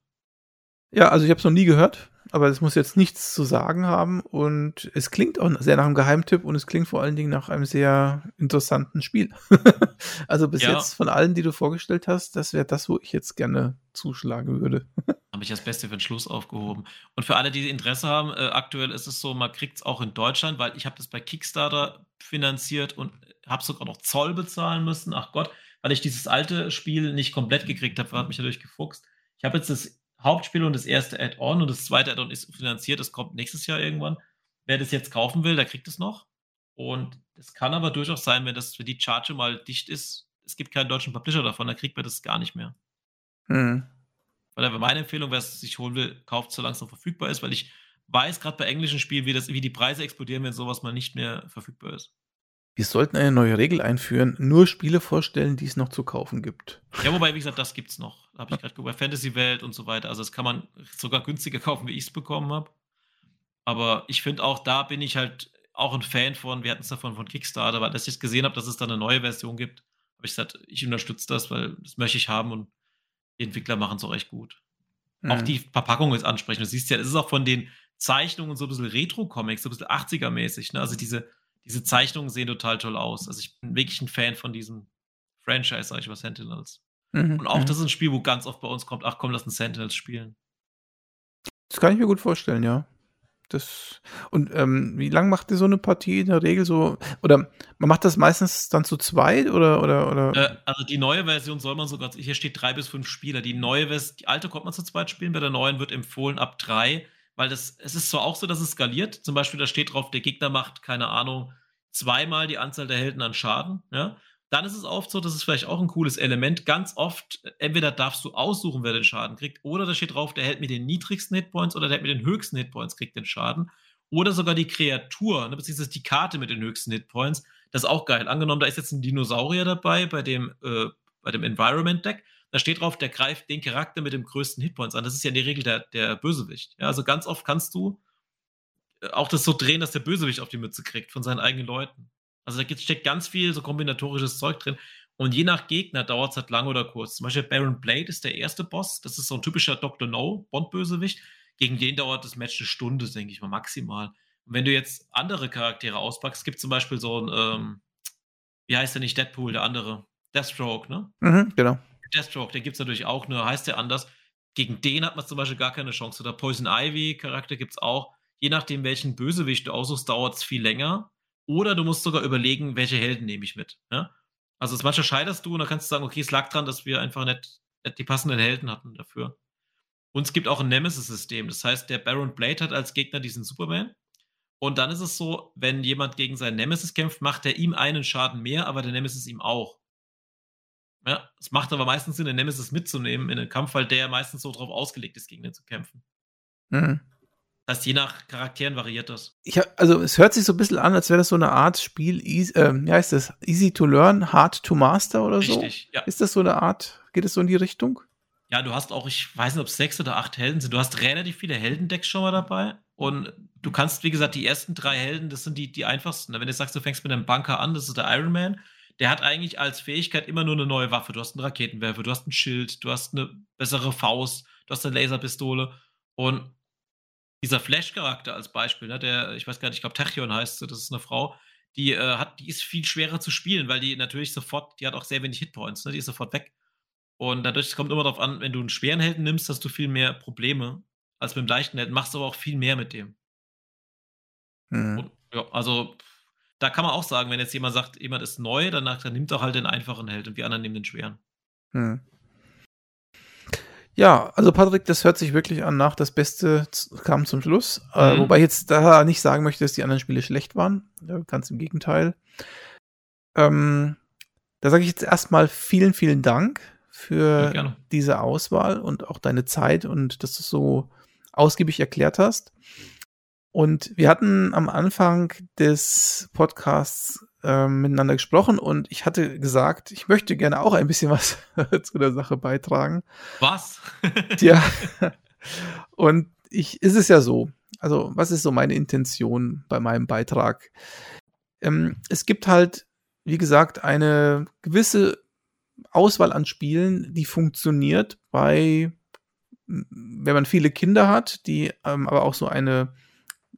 Ja, also ich habe es noch nie gehört, aber es muss jetzt nichts zu sagen haben und es klingt auch sehr nach einem Geheimtipp und es klingt vor allen Dingen nach einem sehr interessanten Spiel. also bis ja. jetzt von allen, die du vorgestellt hast, das wäre das, wo ich jetzt gerne zuschlagen würde. habe ich das Beste für den Schluss aufgehoben. Und für alle, die Interesse haben, äh, aktuell ist es so, man kriegt es auch in Deutschland, weil ich habe das bei Kickstarter finanziert und habe sogar noch Zoll bezahlen müssen. Ach Gott, weil ich dieses alte Spiel nicht komplett gekriegt habe, hat mich dadurch gefuchst. Ich habe jetzt das Hauptspiel und das erste Add-on und das zweite Add-on ist finanziert, das kommt nächstes Jahr irgendwann. Wer das jetzt kaufen will, der kriegt es noch. Und es kann aber durchaus sein, wenn das für die Charge mal dicht ist, es gibt keinen deutschen Publisher davon, dann kriegt man das gar nicht mehr. Mhm. Weil meine Empfehlung, wer es sich holen will, kauft, solange es noch verfügbar ist, weil ich weiß gerade bei englischen Spielen, wie, das, wie die Preise explodieren, wenn sowas mal nicht mehr verfügbar ist. Wir sollten eine neue Regel einführen, nur Spiele vorstellen, die es noch zu kaufen gibt. Ja, wobei, wie gesagt, das gibt es noch. Da habe ich gerade geguckt, bei Fantasy Welt und so weiter. Also das kann man sogar günstiger kaufen, wie ich es bekommen habe. Aber ich finde auch, da bin ich halt auch ein Fan von, wir hatten es davon von Kickstarter, weil als ich gesehen habe, dass es da eine neue Version gibt, habe ich gesagt, ich unterstütze das, weil das möchte ich haben und die Entwickler machen es auch echt gut. Mhm. Auch die Verpackung ist ansprechend. Du siehst ja, es ist auch von den Zeichnungen so ein bisschen Retro-Comics, so ein bisschen 80er-mäßig. Ne? Also diese, diese Zeichnungen sehen total toll aus. Also ich bin wirklich ein Fan von diesem Franchise, sag ich mal, Sentinels. Mhm, und auch mhm. das ist ein Spiel, wo ganz oft bei uns kommt, ach komm, lass ein Sentinels spielen. Das kann ich mir gut vorstellen, ja. Das, und ähm, wie lang macht ihr so eine Partie in der Regel so? Oder man macht das meistens dann zu zweit oder oder oder? Äh, also die neue Version soll man sogar, hier steht drei bis fünf Spieler. Die neue Version, die alte kommt man zu zweit spielen, bei der neuen wird empfohlen ab drei weil das, es ist zwar auch so, dass es skaliert. Zum Beispiel, da steht drauf, der Gegner macht, keine Ahnung, zweimal die Anzahl der Helden an Schaden, ja. Dann ist es oft so, das ist vielleicht auch ein cooles Element. Ganz oft, entweder darfst du aussuchen, wer den Schaden kriegt, oder da steht drauf, der Held mit den niedrigsten Hitpoints oder der Held mit den höchsten Hitpoints kriegt den Schaden. Oder sogar die Kreatur, ne, beziehungsweise die Karte mit den höchsten Hitpoints. Das ist auch geil. Angenommen, da ist jetzt ein Dinosaurier dabei bei dem, äh, bei dem Environment Deck da steht drauf, der greift den Charakter mit dem größten Hitpoints an. Das ist ja in der Regel der, der Bösewicht. Ja, also ganz oft kannst du äh, auch das so drehen, dass der Bösewicht auf die Mütze kriegt von seinen eigenen Leuten. Also da steckt ganz viel so kombinatorisches Zeug drin. Und je nach Gegner dauert es halt lang oder kurz. Zum Beispiel Baron Blade ist der erste Boss. Das ist so ein typischer Dr. No, Bond-Bösewicht. Gegen den dauert das Match eine Stunde, denke ich mal, maximal. Und wenn du jetzt andere Charaktere auspackst, gibt zum Beispiel so ein, ähm, wie heißt der nicht, Deadpool, der andere, Deathstroke, ne? Mhm, genau. Deathstroke, den gibt es natürlich auch, nur heißt der anders. Gegen den hat man zum Beispiel gar keine Chance. Oder Poison Ivy Charakter gibt es auch. Je nachdem, welchen Bösewicht du aussuchst, dauert es viel länger. Oder du musst sogar überlegen, welche Helden nehme ich mit. Ja? Also manchmal scheiterst du und dann kannst du sagen, okay, es lag dran, dass wir einfach nicht, nicht die passenden Helden hatten dafür. Und es gibt auch ein Nemesis-System. Das heißt, der Baron Blade hat als Gegner diesen Superman. Und dann ist es so, wenn jemand gegen seinen Nemesis kämpft, macht er ihm einen Schaden mehr, aber der Nemesis ihm auch. Ja, es macht aber meistens Sinn, den Nemesis mitzunehmen in einen Kampf, weil der meistens so drauf ausgelegt ist, gegen den zu kämpfen. Mhm. Das heißt, je nach Charakteren variiert das. Ich also es hört sich so ein bisschen an, als wäre das so eine Art Spiel, easy, äh, wie heißt das? Easy to learn, hard to master oder so? Richtig, ja. Ist das so eine Art, geht es so in die Richtung? Ja, du hast auch, ich weiß nicht, ob es sechs oder acht Helden sind. Du hast relativ viele Heldendecks schon mal dabei. Und du kannst, wie gesagt, die ersten drei Helden, das sind die, die einfachsten. Wenn du sagst, du fängst mit einem Bunker an, das ist der Iron Man der hat eigentlich als Fähigkeit immer nur eine neue Waffe. Du hast einen Raketenwerfer, du hast ein Schild, du hast eine bessere Faust, du hast eine Laserpistole. Und dieser Flash-Charakter als Beispiel, ne, der, ich weiß gar nicht, ich glaube, Tachyon heißt sie, das ist eine Frau, die äh, hat, die ist viel schwerer zu spielen, weil die natürlich sofort, die hat auch sehr wenig Hitpoints, ne, die ist sofort weg. Und dadurch kommt immer darauf an, wenn du einen schweren Helden nimmst, hast du viel mehr Probleme als mit dem leichten Helden, machst aber auch viel mehr mit dem. Mhm. Und, ja, also da kann man auch sagen, wenn jetzt jemand sagt, jemand ist neu, danach dann nimmt er halt den einfachen Held und die anderen nehmen den schweren. Hm. Ja, also Patrick, das hört sich wirklich an nach, das Beste kam zum Schluss. Äh, mhm. Äh, wobei ich jetzt da nicht sagen möchte, dass die anderen Spiele schlecht waren. Ganz im Gegenteil. Ähm, da sage ich jetzt erstmal vielen, vielen Dank für ja, diese Auswahl und auch deine Zeit und dass du es so ausgiebig erklärt hast. Und wir hatten am Anfang des Podcasts äh, miteinander gesprochen und ich hatte gesagt, ich möchte gerne auch ein bisschen was zu der Sache beitragen. Was? ja. Und ich ist es ja so. Also, was ist so meine Intention bei meinem Beitrag? Ähm, es gibt halt, wie gesagt, eine gewisse Auswahl an Spielen, die funktioniert bei, wenn man viele Kinder hat, die ähm, aber auch so eine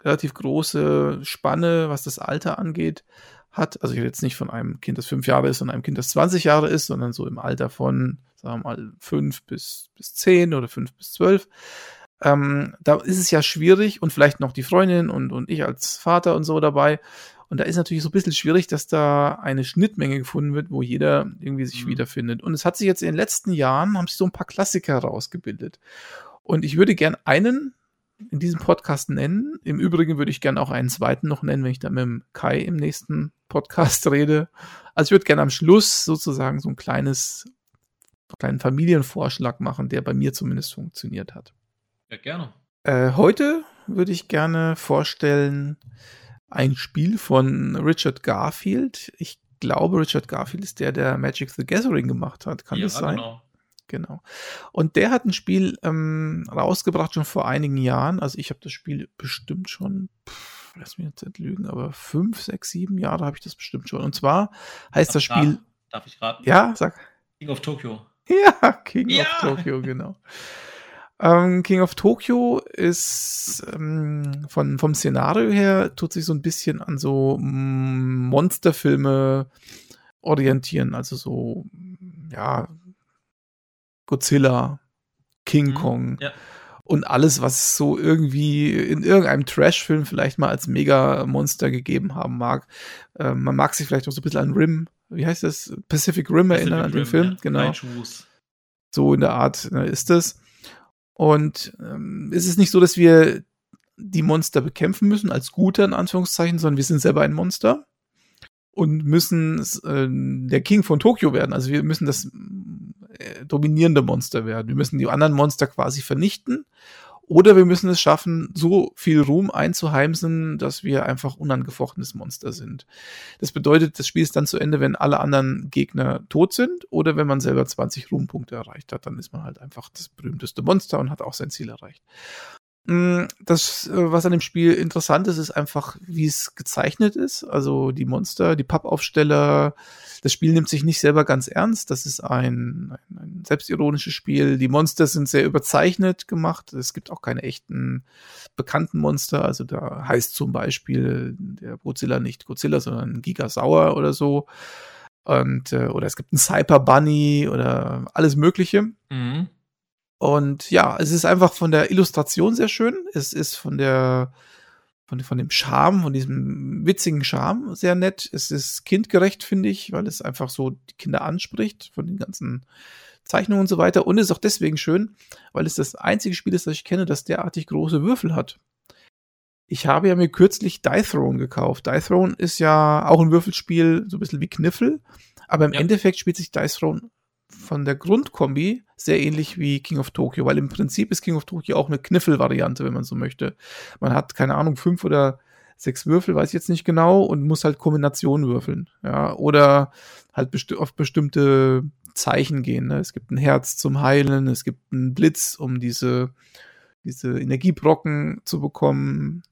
relativ große Spanne, was das Alter angeht, hat. Also jetzt nicht von einem Kind, das fünf Jahre ist, sondern einem Kind, das 20 Jahre ist, sondern so im Alter von, sagen wir mal, fünf bis, bis zehn oder fünf bis zwölf. Ähm, da ist es ja schwierig und vielleicht noch die Freundin und, und ich als Vater und so dabei. Und da ist natürlich so ein bisschen schwierig, dass da eine Schnittmenge gefunden wird, wo jeder irgendwie sich mhm. wiederfindet. Und es hat sich jetzt in den letzten Jahren, haben sich so ein paar Klassiker rausgebildet. Und ich würde gern einen in diesem Podcast nennen. Im Übrigen würde ich gerne auch einen zweiten noch nennen, wenn ich dann mit dem Kai im nächsten Podcast rede. Also ich würde gerne am Schluss sozusagen so ein kleines, kleinen Familienvorschlag machen, der bei mir zumindest funktioniert hat. Ja, gerne. Äh, heute würde ich gerne vorstellen ein Spiel von Richard Garfield. Ich glaube, Richard Garfield ist der, der Magic the Gathering gemacht hat. Kann ja, das sein? Genau. Genau. Und der hat ein Spiel ähm, rausgebracht schon vor einigen Jahren. Also ich habe das Spiel bestimmt schon, pff, lass mich jetzt nicht lügen, aber fünf, sechs, sieben Jahre habe ich das bestimmt schon. Und zwar heißt das Spiel. Darf ich raten? Ja, sag. King of Tokyo. Ja, King ja. of Tokyo, genau. Ähm, King of Tokyo ist ähm, von, vom Szenario her, tut sich so ein bisschen an so mm, Monsterfilme orientieren. Also so, ja, Godzilla, King mhm, Kong ja. und alles, was so irgendwie in irgendeinem Trash-Film vielleicht mal als Mega-Monster gegeben haben mag. Äh, man mag sich vielleicht auch so ein bisschen an Rim, wie heißt das? Pacific Rim Pacific erinnern an den Film, ja. genau. So in der Art ne, ist es. Und ähm, ist es nicht so, dass wir die Monster bekämpfen müssen als Gute in Anführungszeichen, sondern wir sind selber ein Monster und müssen äh, der King von Tokio werden. Also wir müssen das äh, dominierende Monster werden. Wir müssen die anderen Monster quasi vernichten. Oder wir müssen es schaffen, so viel Ruhm einzuheimsen, dass wir einfach unangefochtenes Monster sind. Das bedeutet, das Spiel ist dann zu Ende, wenn alle anderen Gegner tot sind oder wenn man selber 20 Ruhmpunkte erreicht hat. Dann ist man halt einfach das berühmteste Monster und hat auch sein Ziel erreicht. Mm, das, äh, was an dem Spiel interessant ist, ist einfach, wie es gezeichnet ist. Also die Monster, die Pappaufsteller. Das Spiel nimmt sich nicht selber ganz ernst. Das ist ein, ein, ein selbstironisches Spiel. Die Monster sind sehr überzeichnet gemacht. Es gibt auch keine echten bekannten Monster. Also da heißt zum Beispiel der Godzilla nicht Godzilla, sondern Gigasauer oder so. Und, äh, oder es gibt einen Cyber Bunny oder alles Mögliche. Mhm. Und ja, es ist einfach von der Illustration sehr schön. Es ist von der, von, von dem Charme, von diesem witzigen Charme sehr nett. Es ist kindgerecht, finde ich, weil es einfach so die Kinder anspricht von den ganzen Zeichnungen und so weiter. Und es ist auch deswegen schön, weil es das einzige Spiel ist, das ich kenne, das derartig große Würfel hat. Ich habe ja mir kürzlich Die Throne gekauft. Die Throne ist ja auch ein Würfelspiel, so ein bisschen wie Kniffel. Aber im ja. Endeffekt spielt sich Die Throne von der Grundkombi sehr ähnlich wie King of Tokyo, weil im Prinzip ist King of Tokyo auch eine Kniffel-Variante, wenn man so möchte. Man hat, keine Ahnung, fünf oder sechs Würfel, weiß ich jetzt nicht genau, und muss halt Kombinationen würfeln. Ja, oder halt besti auf bestimmte Zeichen gehen. Ne? Es gibt ein Herz zum Heilen, es gibt einen Blitz, um diese, diese Energiebrocken zu bekommen.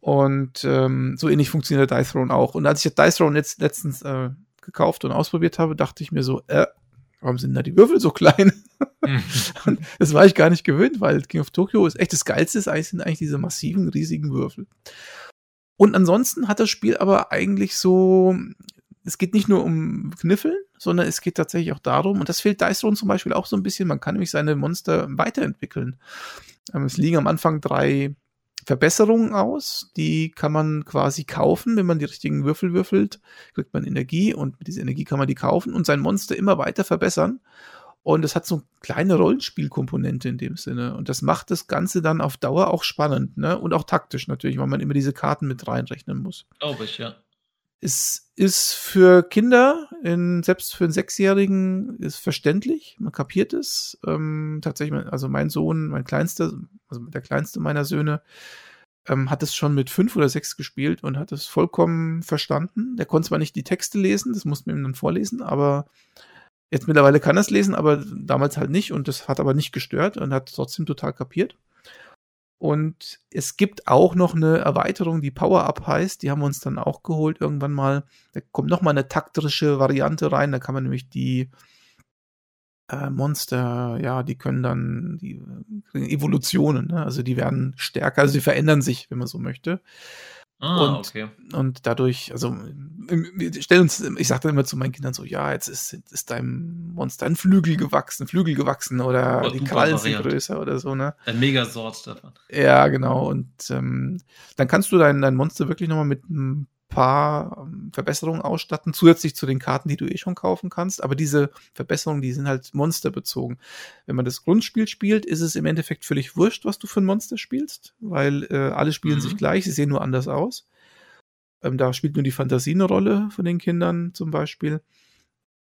Und ähm, so ähnlich funktioniert der Dice Throne auch. Und als ich Dice Throne jetzt letztens äh, gekauft und ausprobiert habe, dachte ich mir so, äh, warum sind da die Würfel so klein? Mhm. das war ich gar nicht gewöhnt, weil King of Tokyo ist echt das Geilste, ist eigentlich, sind eigentlich diese massiven, riesigen Würfel. Und ansonsten hat das Spiel aber eigentlich so, es geht nicht nur um Kniffeln, sondern es geht tatsächlich auch darum, und das fehlt Dice Throne zum Beispiel auch so ein bisschen, man kann nämlich seine Monster weiterentwickeln. Ähm, es liegen am Anfang drei Verbesserungen aus. Die kann man quasi kaufen, wenn man die richtigen Würfel würfelt, kriegt man Energie und mit dieser Energie kann man die kaufen und sein Monster immer weiter verbessern. Und es hat so eine kleine Rollenspielkomponente in dem Sinne. Und das macht das Ganze dann auf Dauer auch spannend, ne? Und auch taktisch natürlich, weil man immer diese Karten mit reinrechnen muss. Glaube ich, ja. Es ist für Kinder, in, selbst für einen Sechsjährigen, ist verständlich. Man kapiert es. Ähm, tatsächlich, also mein Sohn, mein kleinster, also der kleinste meiner Söhne, ähm, hat es schon mit fünf oder sechs gespielt und hat es vollkommen verstanden. Der konnte zwar nicht die Texte lesen, das mussten wir ihm dann vorlesen, aber jetzt mittlerweile kann er es lesen, aber damals halt nicht und das hat aber nicht gestört und hat trotzdem total kapiert. Und es gibt auch noch eine Erweiterung, die Power-Up heißt. Die haben wir uns dann auch geholt irgendwann mal. Da kommt noch mal eine taktische Variante rein. Da kann man nämlich die äh, Monster, ja, die können dann die Evolutionen, ne? also die werden stärker, also die verändern sich, wenn man so möchte. Ah, und, okay. und dadurch, also wir stellen uns, ich sage dann immer zu meinen Kindern so, ja, jetzt ist, ist deinem Monster ein Flügel gewachsen, Flügel gewachsen oder oh, die Krallen sind größer oder so, ne? Ein Megasort davon. Ja, genau. Und ähm, dann kannst du dein, dein Monster wirklich nochmal mit einem paar ähm, Verbesserungen ausstatten, zusätzlich zu den Karten, die du eh schon kaufen kannst. Aber diese Verbesserungen, die sind halt monsterbezogen. Wenn man das Grundspiel spielt, ist es im Endeffekt völlig wurscht, was du für ein Monster spielst, weil äh, alle spielen mhm. sich gleich, sie sehen nur anders aus. Ähm, da spielt nur die Fantasie eine Rolle von den Kindern zum Beispiel.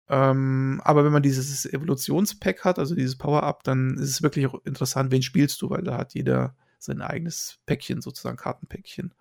Ähm, aber wenn man dieses Evolutionspack hat, also dieses Power-Up, dann ist es wirklich interessant, wen spielst du, weil da hat jeder sein eigenes Päckchen, sozusagen Kartenpäckchen.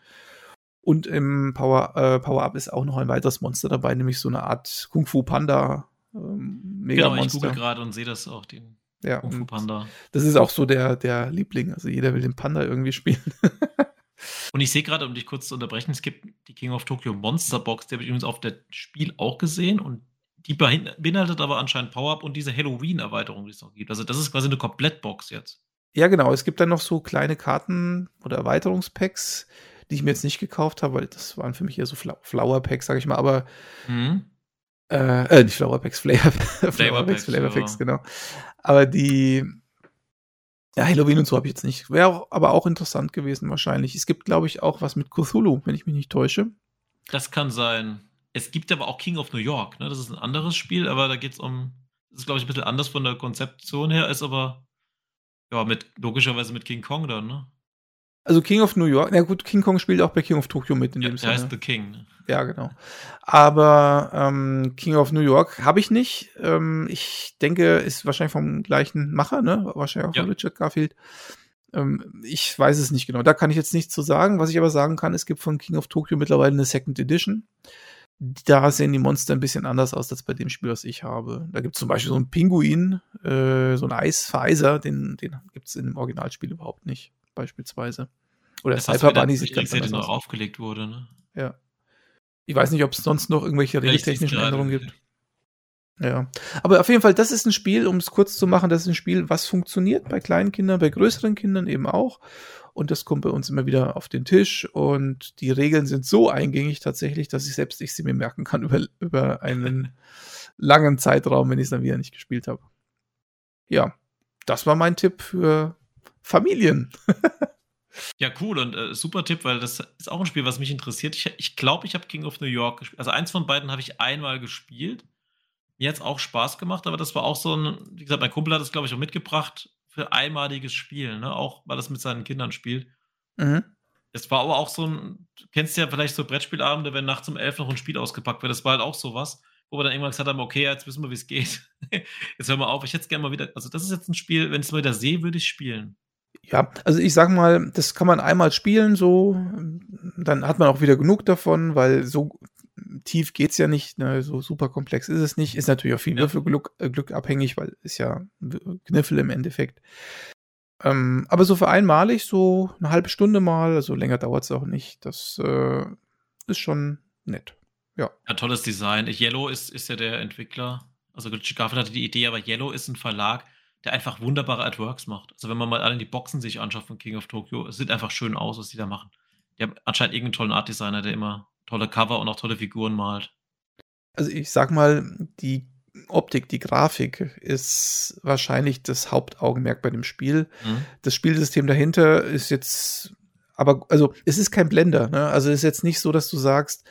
Und im Power, äh, Power-Up ist auch noch ein weiteres Monster dabei, nämlich so eine Art Kung Fu Panda. Ähm, Mega genau, ich google gerade und sehe das auch, den ja, Kung Fu Panda. Das ist auch so der, der Liebling. Also jeder will den Panda irgendwie spielen. und ich sehe gerade, um dich kurz zu unterbrechen, es gibt die King of Tokyo Monster Box, die habe ich übrigens auf der Spiel auch gesehen und die beinhaltet aber anscheinend Power-Up und diese Halloween-Erweiterung, die es noch gibt. Also das ist quasi eine Komplettbox jetzt. Ja, genau. Es gibt dann noch so kleine Karten oder Erweiterungspacks, die ich mir jetzt nicht gekauft habe, weil das waren für mich eher so Flower Packs, sag ich mal, aber mhm. äh, äh, nicht Flower Packs, Flavor, Flavor Packs, Flavor Packs, genau. Aber die, ja, Halloween und so habe ich jetzt nicht. Wäre auch, aber auch interessant gewesen wahrscheinlich. Es gibt, glaube ich, auch was mit Cthulhu, wenn ich mich nicht täusche. Das kann sein. Es gibt aber auch King of New York, ne? Das ist ein anderes Spiel, aber da geht es um, das ist, glaube ich, ein bisschen anders von der Konzeption her, ist aber ja, mit logischerweise mit King Kong dann, ne? Also King of New York, na gut, King Kong spielt auch bei King of Tokyo mit in ja, dem Sinne. Der heißt The King. Ne? Ja, genau. Aber ähm, King of New York habe ich nicht. Ähm, ich denke, ist wahrscheinlich vom gleichen Macher, ne? Wahrscheinlich auch von ja. Richard Garfield. Ähm, ich weiß es nicht genau. Da kann ich jetzt nichts zu sagen. Was ich aber sagen kann, es gibt von King of Tokyo mittlerweile eine Second Edition. Da sehen die Monster ein bisschen anders aus als bei dem Spiel, was ich habe. Da gibt es zum Beispiel so einen Pinguin, äh, so einen Eisvereiser, den, den gibt es in dem Originalspiel überhaupt nicht beispielsweise. Oder das Cyber Bunny sieht ganz anders aus. aufgelegt wurde, ne? Ja. Ich weiß nicht, ob es sonst noch irgendwelche regeltechnischen Änderungen gibt. Ja. Aber auf jeden Fall, das ist ein Spiel, um es kurz zu machen, das ist ein Spiel, was funktioniert bei kleinen Kindern, bei größeren Kindern eben auch. Und das kommt bei uns immer wieder auf den Tisch. Und die Regeln sind so eingängig tatsächlich, dass ich selbst ich sie mir merken kann über, über einen langen Zeitraum, wenn ich es dann wieder nicht gespielt habe. Ja, das war mein Tipp für Familien. ja, cool und äh, super Tipp, weil das ist auch ein Spiel, was mich interessiert. Ich glaube, ich, glaub, ich habe King of New York gespielt. Also eins von beiden habe ich einmal gespielt. Mir hat es auch Spaß gemacht, aber das war auch so ein, wie gesagt, mein Kumpel hat es, glaube ich, auch mitgebracht für einmaliges Spiel, ne? Auch weil das mit seinen Kindern spielt. Mhm. Es war aber auch so ein, du kennst ja vielleicht so Brettspielabende, wenn nachts um elf noch ein Spiel ausgepackt wird. Das war halt auch sowas, wo wir dann irgendwann gesagt haben, okay, jetzt wissen wir, wie es geht. jetzt hören wir auf. Ich hätte es gerne mal wieder, also das ist jetzt ein Spiel, wenn ich es mal wieder sehe, würde ich spielen. Ja, also ich sag mal, das kann man einmal spielen, so, dann hat man auch wieder genug davon, weil so tief geht's ja nicht, ne? so super komplex ist es nicht. Ist natürlich auch viel ja. Würfelglück äh, Glück abhängig, weil ist ja Kniffel im Endeffekt. Ähm, aber so für einmalig, so eine halbe Stunde mal, also länger dauert es auch nicht. Das äh, ist schon nett. Ja. ja. tolles Design. Yellow ist, ist ja der Entwickler. Also Garfield hatte die Idee, aber Yellow ist ein Verlag, der einfach wunderbare Artworks macht. Also wenn man mal alle die Boxen sich anschaut von King of Tokyo, es sieht einfach schön aus, was die da machen. Die haben anscheinend irgendeinen tollen Art Designer, der immer tolle Cover und auch tolle Figuren malt. Also ich sag mal, die Optik, die Grafik ist wahrscheinlich das Hauptaugenmerk bei dem Spiel. Mhm. Das Spielsystem dahinter ist jetzt, aber also es ist kein Blender. Ne? Also es ist jetzt nicht so, dass du sagst,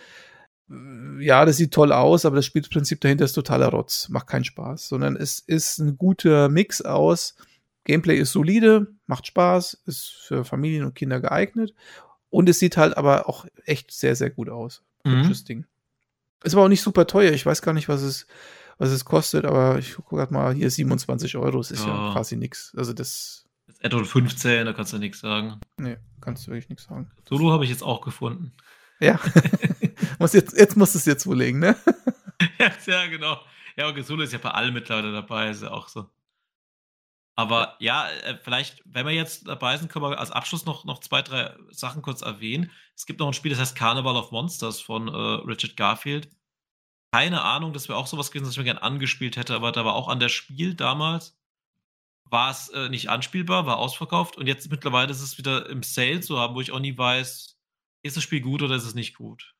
ja, das sieht toll aus, aber das Spielprinzip dahinter ist totaler Rotz. Macht keinen Spaß, sondern es ist ein guter Mix aus. Gameplay ist solide, macht Spaß, ist für Familien und Kinder geeignet. Und es sieht halt aber auch echt sehr, sehr gut aus. Mhm. Ding. Ist aber auch nicht super teuer. Ich weiß gar nicht, was es, was es kostet, aber ich gucke gerade mal, hier 27 Euro. Das ist ja, ja quasi nichts. Also das. Das Add-on 15, da kannst du nichts sagen. Nee, kannst du wirklich nichts sagen. Solo habe ich jetzt auch gefunden. Ja. muss jetzt, jetzt musst du es jetzt zulegen, ne? ja, ja, genau. Ja, und Solo ist ja bei allen mittlerweile dabei, ist ja auch so. Aber ja, äh, vielleicht, wenn wir jetzt dabei sind, können wir als Abschluss noch, noch zwei, drei Sachen kurz erwähnen. Es gibt noch ein Spiel, das heißt Carnival of Monsters von äh, Richard Garfield. Keine Ahnung, das wäre auch sowas gewesen, das ich mir gerne angespielt hätte, aber da war auch an der Spiel damals, war es äh, nicht anspielbar, war ausverkauft und jetzt mittlerweile ist es wieder im Sale zu haben, wo ich auch nie weiß, ist das Spiel gut oder ist es nicht gut?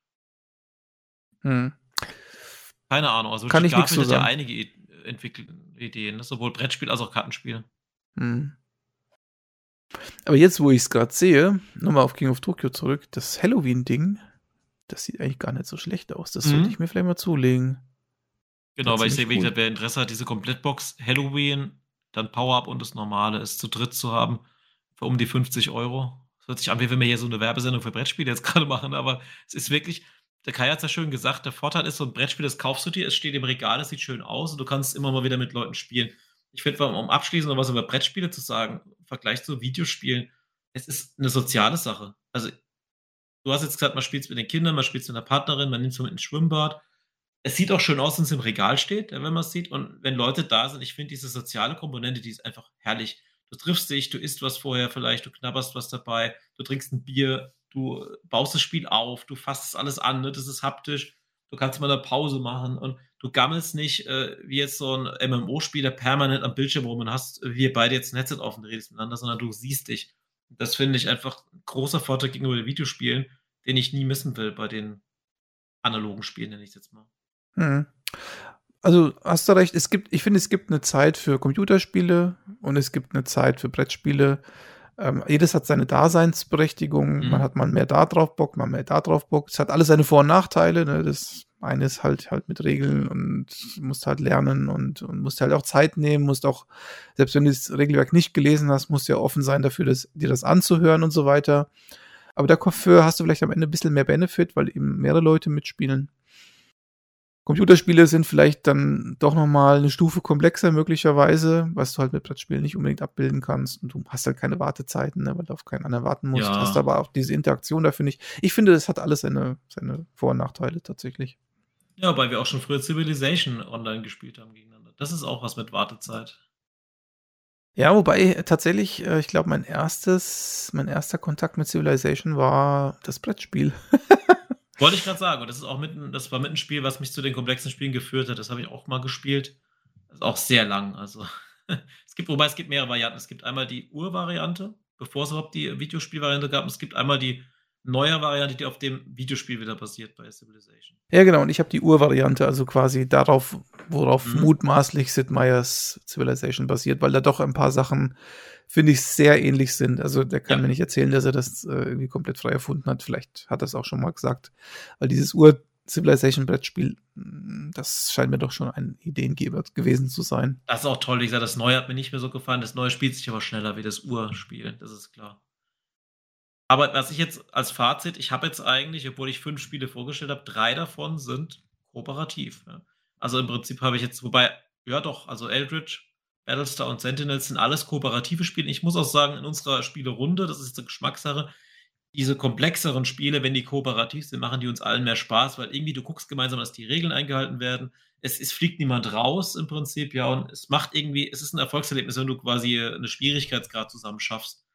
Hm. Keine Ahnung. Also Kann ich Garfield so hat ja einige Ideen, ne? sowohl Brettspiel als auch Kartenspiel. Hm. Aber jetzt, wo ich es gerade sehe, nochmal auf King of Tokyo zurück, das Halloween-Ding, das sieht eigentlich gar nicht so schlecht aus. Das mhm. sollte ich mir vielleicht mal zulegen. Genau, weil ich sehe, cool. wer Interesse hat, diese Komplettbox Halloween, dann Power-Up und das Normale ist zu dritt zu haben, für um die 50 Euro. Hört sich an, wie wenn wir hier so eine Werbesendung für Brettspiele jetzt gerade machen, aber es ist wirklich, der Kai hat es ja schön gesagt, der Vorteil ist, so ein Brettspiel, das kaufst du dir, es steht im Regal, es sieht schön aus und du kannst immer mal wieder mit Leuten spielen. Ich finde, um abschließend noch was über Brettspiele zu sagen, im Vergleich zu Videospielen, es ist eine soziale Sache. Also, du hast jetzt gesagt, man spielt mit den Kindern, man spielt mit einer Partnerin, man nimmt es mit ins Schwimmbad. Es sieht auch schön aus, wenn es im Regal steht, wenn man es sieht. Und wenn Leute da sind, ich finde diese soziale Komponente, die ist einfach herrlich. Du triffst dich, du isst was vorher vielleicht, du knabberst was dabei, du trinkst ein Bier, du baust das Spiel auf, du fasst es alles an, ne? das ist haptisch, du kannst mal eine Pause machen und du gammelst nicht äh, wie jetzt so ein MMO-Spieler permanent am Bildschirm rum und hast äh, wir beide jetzt ein Headset auf und redest miteinander, sondern du siehst dich. Das finde ich einfach ein großer Vorteil gegenüber den Videospielen, den ich nie missen will bei den analogen Spielen, nenne ich es jetzt mal. Hm. Also hast du recht, es gibt, ich finde, es gibt eine Zeit für Computerspiele und es gibt eine Zeit für Brettspiele. Ähm, jedes hat seine Daseinsberechtigung. Mhm. Man hat mal mehr da drauf Bock, mal mehr da drauf Bock. Es hat alles seine Vor- und Nachteile. Ne? Das eine ist halt halt mit Regeln und musst halt lernen und, und musst halt auch Zeit nehmen, musst auch, selbst wenn du das Regelwerk nicht gelesen hast, musst du ja offen sein dafür, das, dir das anzuhören und so weiter. Aber dafür hast du vielleicht am Ende ein bisschen mehr Benefit, weil eben mehrere Leute mitspielen. Computerspiele sind vielleicht dann doch nochmal eine Stufe komplexer möglicherweise, was du halt mit Brettspielen nicht unbedingt abbilden kannst. Und du hast halt keine Wartezeiten, ne, weil du auf keinen anderen warten musst. Ja. Hast aber auch diese Interaktion dafür nicht. Ich finde, das hat alles seine, seine Vor- und Nachteile tatsächlich. Ja, weil wir auch schon früher Civilization online gespielt haben gegeneinander. Das ist auch was mit Wartezeit. Ja, wobei tatsächlich, äh, ich glaube, mein erstes, mein erster Kontakt mit Civilization war das Brettspiel. Wollte ich gerade sagen. Und das ist auch mit, das war mit ein Spiel, was mich zu den komplexen Spielen geführt hat. Das habe ich auch mal gespielt. Das ist auch sehr lang. Also es gibt, wobei es gibt mehrere Varianten. Es gibt einmal die Ur-Variante, bevor es überhaupt die Videospielvariante gab. Und es gibt einmal die neue Variante, die auf dem Videospiel wieder basiert bei Civilization. Ja, genau. Und ich habe die Ur-Variante, also quasi darauf, worauf mhm. mutmaßlich Sid Meier's Civilization basiert, weil da doch ein paar Sachen finde ich, sehr ähnlich sind. Also der kann ja. mir nicht erzählen, dass er das äh, irgendwie komplett frei erfunden hat. Vielleicht hat er es auch schon mal gesagt. Weil dieses Ur-Civilization-Brettspiel, mm, das scheint mir doch schon ein Ideengeber gewesen zu sein. Das ist auch toll. Wie gesagt, das Neue hat mir nicht mehr so gefallen. Das Neue spielt sich aber schneller wie das Urspiel. Das ist klar. Aber was ich jetzt als Fazit, ich habe jetzt eigentlich, obwohl ich fünf Spiele vorgestellt habe, drei davon sind kooperativ. Ja. Also im Prinzip habe ich jetzt, wobei, ja doch, also Eldritch, Battlestar und Sentinels sind alles kooperative Spiele. Ich muss auch sagen, in unserer Spielerunde, das ist eine Geschmackssache, diese komplexeren Spiele, wenn die kooperativ sind, machen die uns allen mehr Spaß, weil irgendwie du guckst gemeinsam, dass die Regeln eingehalten werden. Es, es fliegt niemand raus im Prinzip, ja, und es macht irgendwie, es ist ein Erfolgserlebnis, wenn du quasi eine Schwierigkeitsgrad zusammen schaffst.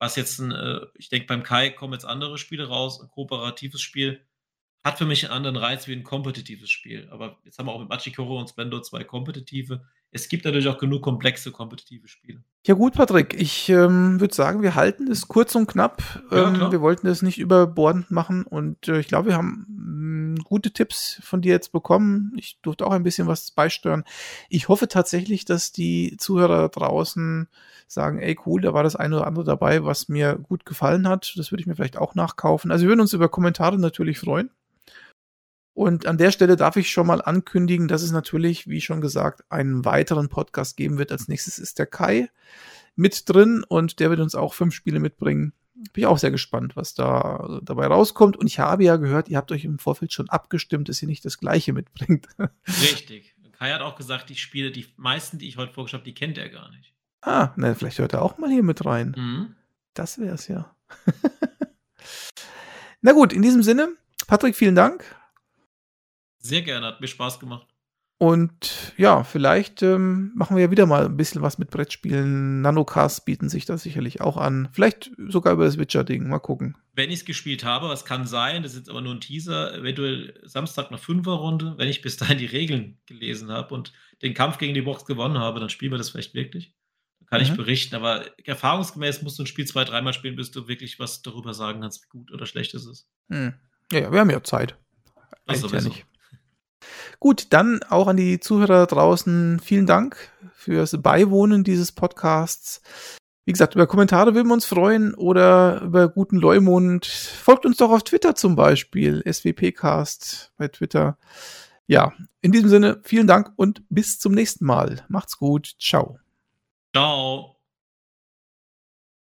Was jetzt ein, äh, ich denke, beim Kai kommen jetzt andere Spiele raus, ein kooperatives Spiel hat für mich einen anderen Reiz wie ein kompetitives Spiel. Aber jetzt haben wir auch mit Machikoro und Splendor zwei kompetitive. Es gibt natürlich auch genug komplexe kompetitive Spiele. Ja gut, Patrick, ich ähm, würde sagen, wir halten es kurz und knapp. Ja, ähm, wir wollten es nicht überbordend machen und äh, ich glaube, wir haben mh, mm, gute Tipps von dir jetzt bekommen. Ich durfte auch ein bisschen was beisteuern. Ich hoffe tatsächlich, dass die Zuhörer draußen sagen, ey cool, da war das eine oder andere dabei, was mir gut gefallen hat. Das würde ich mir vielleicht auch nachkaufen. Also wir würden uns über Kommentare natürlich freuen. Und an der Stelle darf ich schon mal ankündigen, dass es natürlich, wie schon gesagt, einen weiteren Podcast geben wird. Als nächstes ist der Kai mit drin und der wird uns auch fünf Spiele mitbringen. Bin ich auch sehr gespannt, was da dabei rauskommt. Und ich habe ja gehört, ihr habt euch im Vorfeld schon abgestimmt, dass ihr nicht das Gleiche mitbringt. Richtig. Kai hat auch gesagt, die Spiele, die meisten, die ich heute vorgestellt habe, die kennt er gar nicht. Ah, na, vielleicht hört er auch mal hier mit rein. Mhm. Das wär's ja. na gut, in diesem Sinne, Patrick, vielen Dank. Sehr gerne, hat mir Spaß gemacht. Und ja, vielleicht ähm, machen wir ja wieder mal ein bisschen was mit Brettspielen. Nanocasts bieten sich da sicherlich auch an. Vielleicht sogar über das Witcher-Ding. Mal gucken. Wenn ich es gespielt habe, was kann sein, das ist jetzt aber nur ein Teaser, eventuell Samstag nach Fünferrunde, wenn ich bis dahin die Regeln gelesen habe und den Kampf gegen die Box gewonnen habe, dann spielen wir das vielleicht wirklich. Da kann mhm. ich berichten. Aber erfahrungsgemäß musst du ein Spiel zwei, dreimal spielen, bis du wirklich was darüber sagen kannst, wie gut oder schlecht es ist. Mhm. Ja, wir haben ja Zeit. Das ja nicht. Gut, dann auch an die Zuhörer draußen vielen Dank fürs Beiwohnen dieses Podcasts. Wie gesagt, über Kommentare würden wir uns freuen oder über guten Leumund. Folgt uns doch auf Twitter zum Beispiel, SWPcast bei Twitter. Ja, in diesem Sinne, vielen Dank und bis zum nächsten Mal. Macht's gut. Ciao. Ciao.